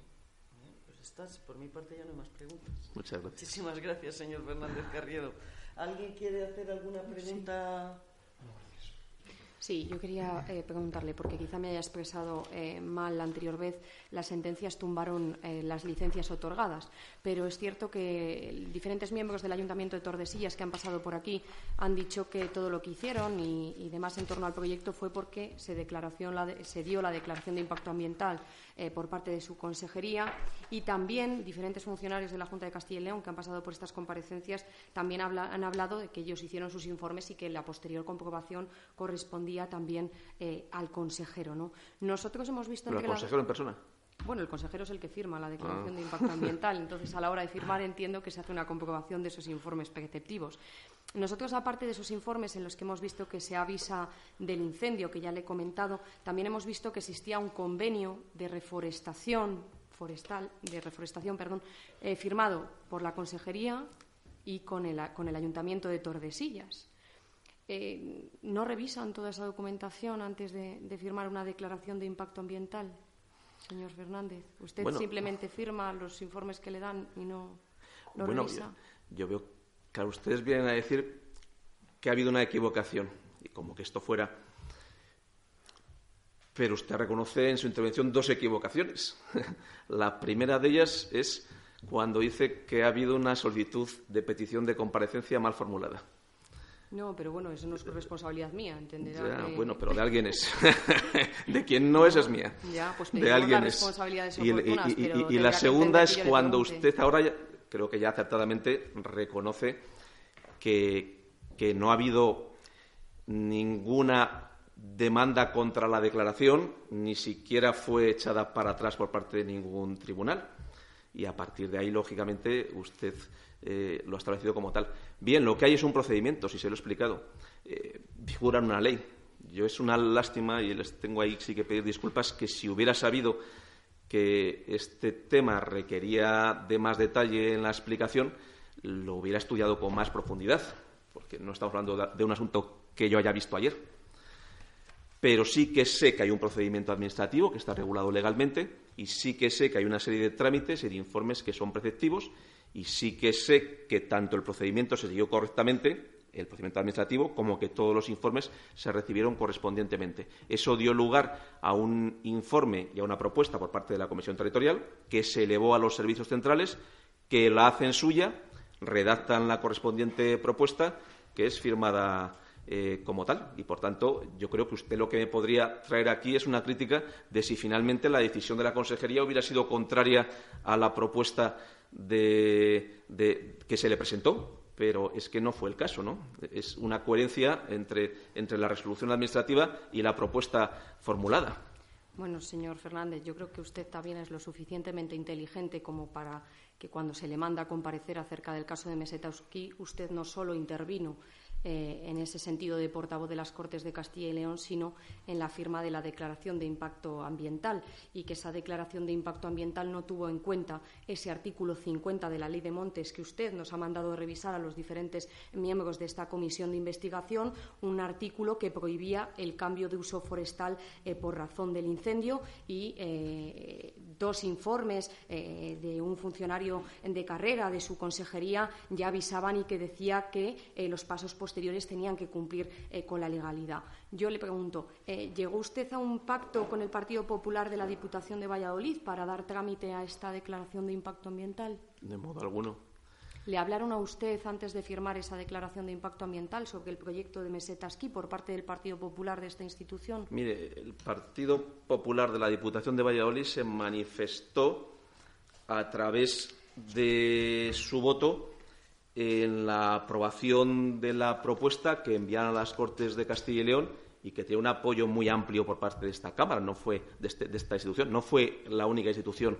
Por mi parte ya no hay más preguntas. Muchas gracias. Muchísimas gracias, señor Fernández Carriedo. ¿Alguien quiere hacer alguna pregunta? Sí, yo quería eh, preguntarle, porque quizá me haya expresado eh, mal la anterior vez, las sentencias tumbaron eh, las licencias otorgadas, pero es cierto que diferentes miembros del Ayuntamiento de Tordesillas que han pasado por aquí han dicho que todo lo que hicieron y, y demás en torno al proyecto fue porque se, declaración la de- se dio la declaración de impacto ambiental eh, por parte de su consejería y también diferentes funcionarios de la Junta de Castilla y León que han pasado por estas comparecencias también habla- han hablado de que ellos hicieron sus informes y que la posterior comprobación correspondía también eh, al consejero. ¿no? Nosotros hemos visto Pero el la- consejero en persona. bueno, el consejero es el que firma la declaración Ah. de impacto ambiental, entonces a la hora de firmar entiendo que se hace una comprobación de esos informes preceptivos. Nosotros, aparte de esos informes en los que hemos visto que se avisa del incendio, que ya le he comentado, también hemos visto que existía un convenio de reforestación forestal, de reforestación, perdón, eh, firmado por la consejería y con el, con el ayuntamiento de Tordesillas. Eh, ¿No revisan toda esa documentación antes de, de firmar una declaración de impacto ambiental, señor Fernández? ¿Usted Bueno. simplemente firma los informes que le dan y no lo bueno, revisa? yo, yo veo, claro, ustedes vienen a decir que ha habido una equivocación y como que esto fuera. Pero usted reconoce en su intervención dos equivocaciones. La primera de ellas es cuando dice que ha habido una solicitud de petición de comparecencia mal formulada. No, pero bueno, eso no es responsabilidad mía, entenderá. Ya, que- bueno, pero de alguien es. de quien no es, es mía. Ya, pues de alguien las es. Y, y- la segunda es cuando usted ahora, ya- creo que ya acertadamente, reconoce que, que no ha habido ninguna demanda contra la declaración, ni siquiera fue echada para atrás por parte de ningún tribunal. Y a partir de ahí, lógicamente, usted eh, lo ha establecido como tal. Bien, lo que hay es un procedimiento, si se lo he explicado. Eh, figura en una ley. Yo es una lástima, y les tengo ahí sí que pedir disculpas, que si hubiera sabido este tema requería de más detalle en la explicación, lo hubiera estudiado con más profundidad, porque no estamos hablando de un asunto que yo haya visto ayer. Pero sí que sé que hay un procedimiento administrativo que está regulado legalmente y sí que sé que hay una serie de trámites y de informes que son preceptivos y sí que sé que tanto el procedimiento se siguió correctamente, el procedimiento administrativo, como que todos los informes se recibieron correspondientemente. Eso dio lugar a un informe y a una propuesta por parte de la Comisión Territorial que se elevó a los servicios centrales, que la hacen suya, redactan la correspondiente propuesta, que es firmada eh, como tal. Y, por tanto, yo creo que usted lo que me podría traer aquí es una crítica de si finalmente la decisión de la Consejería hubiera sido contraria a la propuesta de, que se le presentó. Pero es que no fue el caso, ¿no? Es una coherencia entre, entre la resolución administrativa y la propuesta formulada. Bueno, señor Fernández, yo creo que usted también es lo suficientemente inteligente como para que cuando se le manda a comparecer acerca del caso de Mesetauski, usted no solo intervino eh, en ese sentido de portavoz de las Cortes de Castilla y León, sino en la firma de la Declaración de Impacto Ambiental y que esa Declaración de Impacto Ambiental no tuvo en cuenta ese artículo 50 de la Ley de Montes que usted nos ha mandado revisar a los diferentes miembros de esta comisión de investigación, un artículo que prohibía el cambio de uso forestal eh, por razón del incendio y eh, dos informes eh, de un funcionario de carrera de su consejería ya avisaban y que decía que los pasos posteriores tenían que cumplir eh, con la legalidad. Yo le pregunto, ¿llegó usted a un pacto con el Partido Popular de la Diputación de Valladolid para dar trámite a esta declaración de impacto ambiental? De modo alguno. ¿Le hablaron a usted antes de firmar esa declaración de impacto ambiental sobre el proyecto de Meseta Esquí por parte del Partido Popular de esta institución? Mire, el Partido Popular de la Diputación de Valladolid se manifestó a través de su voto en la aprobación de la propuesta que enviaron a las Cortes de Castilla y León y que tiene un apoyo muy amplio por parte de esta Cámara, no fue de, este, de esta institución, no fue la única institución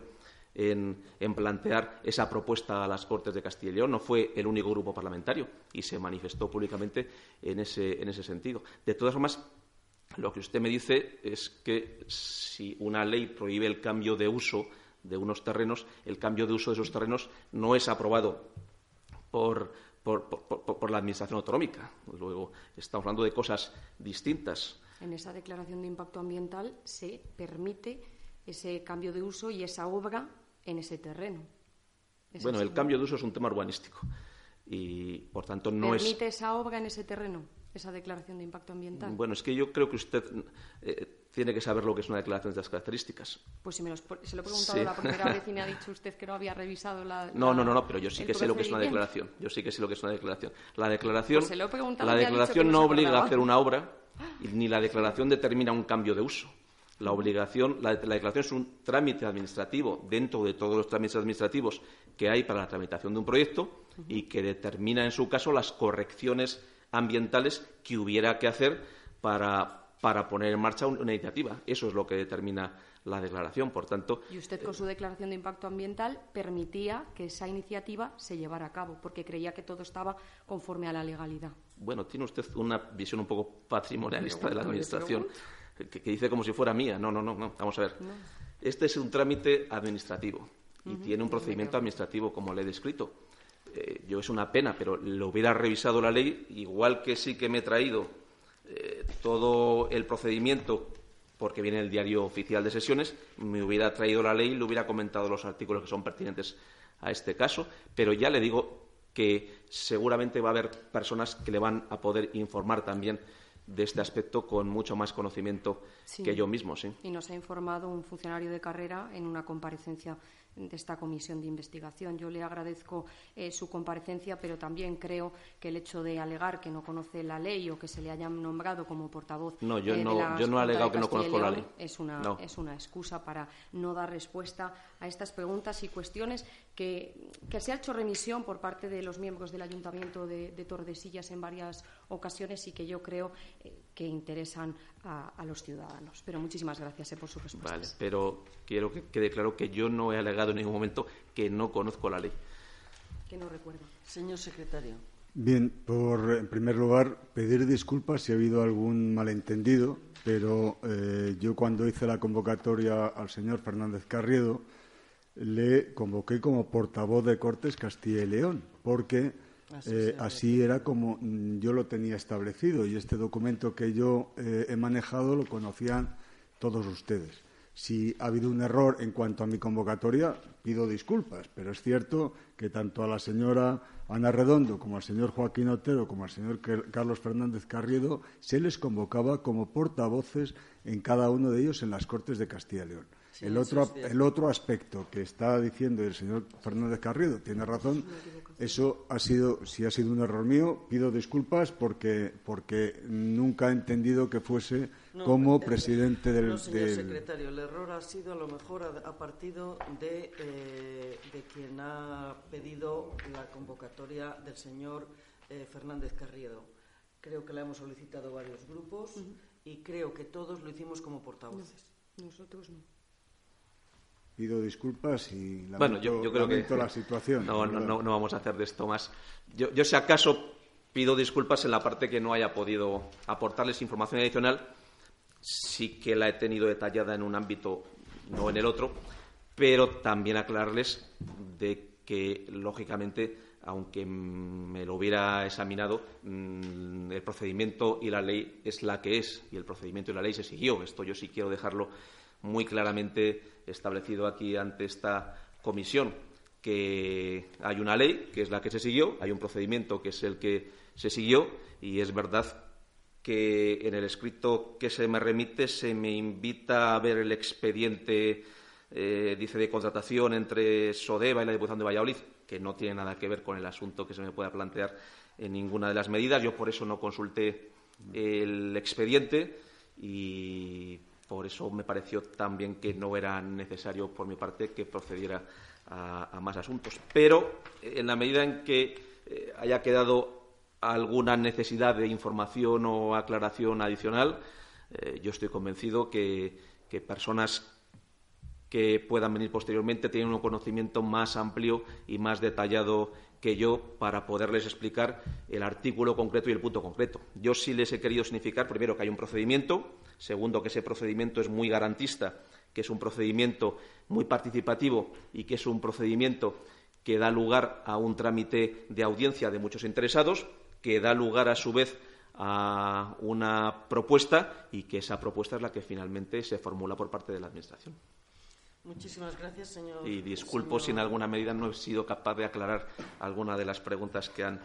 en, plantear esa propuesta a las Cortes de Castilla y León. No fue el único grupo parlamentario y se manifestó públicamente en ese, en ese sentido. De todas formas, lo que usted me dice es que si una ley prohíbe el cambio de uso de unos terrenos, el cambio de uso de esos terrenos no es aprobado por, por, la Administración autonómica. Luego, estamos hablando de cosas distintas. En esa declaración de impacto ambiental se permite ese cambio de uso y esa obra en ese terreno. bueno, el cambio de uso es un tema urbanístico y, por tanto, no es. ¿Permite esa obra en ese terreno, esa declaración de impacto ambiental? Bueno, es que yo creo que usted eh, tiene que saber lo que es una declaración de estas características. Pues si me se lo he preguntado la primera vez y me ha dicho usted que no había revisado la. No, no, no, no pero yo sí que sé lo que es una declaración. Yo sí que sé lo que es una declaración. La declaración, pues la declaración no obliga a hacer una obra ni la declaración determina un cambio de uso. La obligación, la, declaración es un trámite administrativo dentro de todos los trámites administrativos que hay para la tramitación de un proyecto y que determina, en su caso, las correcciones ambientales que hubiera que hacer para, poner en marcha una iniciativa. Eso es lo que determina la declaración. Por tanto. Y usted, con su declaración de impacto ambiental, permitía que esa iniciativa se llevara a cabo, porque creía que todo estaba conforme a la legalidad. Bueno, tiene usted una visión un poco patrimonialista de la Administración que, dice como si fuera mía. No, no, no, no. Vamos a ver. Este es un trámite administrativo y tiene un procedimiento administrativo, como le he descrito. Eh, yo es una pena, pero lo hubiera revisado la ley, igual que sí que me he traído todo el procedimiento porque viene el diario oficial de sesiones, me hubiera traído la ley le hubiera comentado los artículos que son pertinentes a este caso, pero ya le digo que seguramente va a haber personas que le van a poder informar también de este aspecto con mucho más conocimiento que yo mismo. Sí. Y nos ha informado un funcionario de carrera en una comparecencia de esta comisión de investigación. Yo le agradezco eh, su comparecencia, pero también creo que el hecho de alegar que no conoce la ley o que se le haya nombrado como portavoz no, yo eh, no, yo no he alegado que no conozco la ley. Es una, es una excusa para no dar respuesta a estas preguntas y cuestiones que, se ha hecho remisión por parte de los miembros del Ayuntamiento de, Tordesillas en varias ocasiones y que yo creo eh, que interesan a, los ciudadanos. Pero muchísimas gracias por su respuesta. Vale, pero quiero que quede claro que yo no he alegado en ningún momento que no conozco la ley. Que no recuerdo. Señor secretario. Bien, por en primer lugar, pedir disculpas si ha habido algún malentendido, pero eh, yo cuando hice la convocatoria al señor Fernández Carriedo, le convoqué como portavoz de Cortes Castilla y León, porque así, eh, era como mm, yo lo tenía establecido y este documento que yo eh, he manejado lo conocían todos ustedes. Si ha habido un error en cuanto a mi convocatoria, pido disculpas, pero es cierto que tanto a la señora Ana Redondo como al señor Joaquín Otero como al señor Carlos Fernández Carriedo se les convocaba como portavoces en cada uno de ellos en las Cortes de Castilla y León. el, otro, el otro aspecto que está diciendo el señor Fernández Carriedo tiene razón eso ha sido, si ha sido un error mío, pido disculpas porque, porque nunca he entendido que fuese como presidente del. No, señor secretario, el error ha sido a lo mejor a, partido de, eh, de, quien ha pedido la convocatoria del señor eh, Fernández Carriedo. Creo que la hemos solicitado varios grupos y creo que todos lo hicimos como portavoces. nosotros no. Pido disculpas y lamento, bueno, yo, creo que, la situación. No, no, no, vamos a hacer de esto más. Yo, yo si acaso pido disculpas en la parte que no haya podido aportarles información adicional. Sí que la he tenido detallada en un ámbito, no en el otro, pero también aclararles de que, lógicamente, aunque me lo hubiera examinado, mm, el procedimiento y la ley es la que es y el procedimiento y la ley se siguió. Esto yo sí quiero dejarlo muy claramente establecido aquí ante esta comisión que hay una ley, que es la que se siguió, hay un procedimiento que es el que se siguió y es verdad que en el escrito que se me remite se me invita a ver el expediente, eh, dice, de contratación entre Sodeva y la Diputación de Valladolid, que no tiene nada que ver con el asunto que se me pueda plantear en ninguna de las medidas. Yo por eso no consulté el expediente y por eso me pareció también que no era necesario por mi parte que procediera a, más asuntos. Pero en la medida en que eh, haya quedado alguna necesidad de información o aclaración adicional, eh, yo estoy convencido que, que, personas que puedan venir posteriormente tienen un conocimiento más amplio y más detallado que yo para poderles explicar el artículo concreto y el punto concreto. Yo sí les he querido significar, primero, que hay un procedimiento, segundo, que ese procedimiento es muy garantista que es un procedimiento muy participativo y que es un procedimiento que da lugar a un trámite de audiencia de muchos interesados, que da lugar, a su vez, a una propuesta y que esa propuesta es la que finalmente se formula por parte de la Administración. Muchísimas gracias, señor. Y disculpo si en alguna medida no he sido capaz de aclarar alguna de las preguntas que han,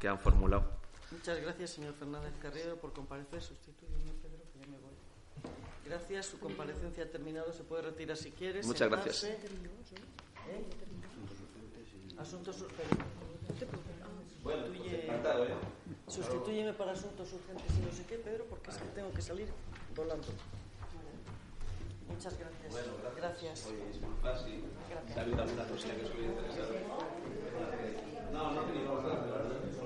que han formulado. Muchas gracias, señor Fernández Carrero, por comparecer. Sustituyendo Pedro, que ya me voy. Gracias. Su comparecencia ha terminado. Se puede retirar si quiere. Muchas gracias. ¿Eh? Asuntos urgentes. Bueno, pues Sustitúyeme para asuntos urgentes y no sé qué, Pedro, porque es que tengo que salir volando. Muchas gracias. Bueno, gracias. Oye, disculpa si Gracias. ha habido alguna cosilla que soy interesado. No, no tenía Yo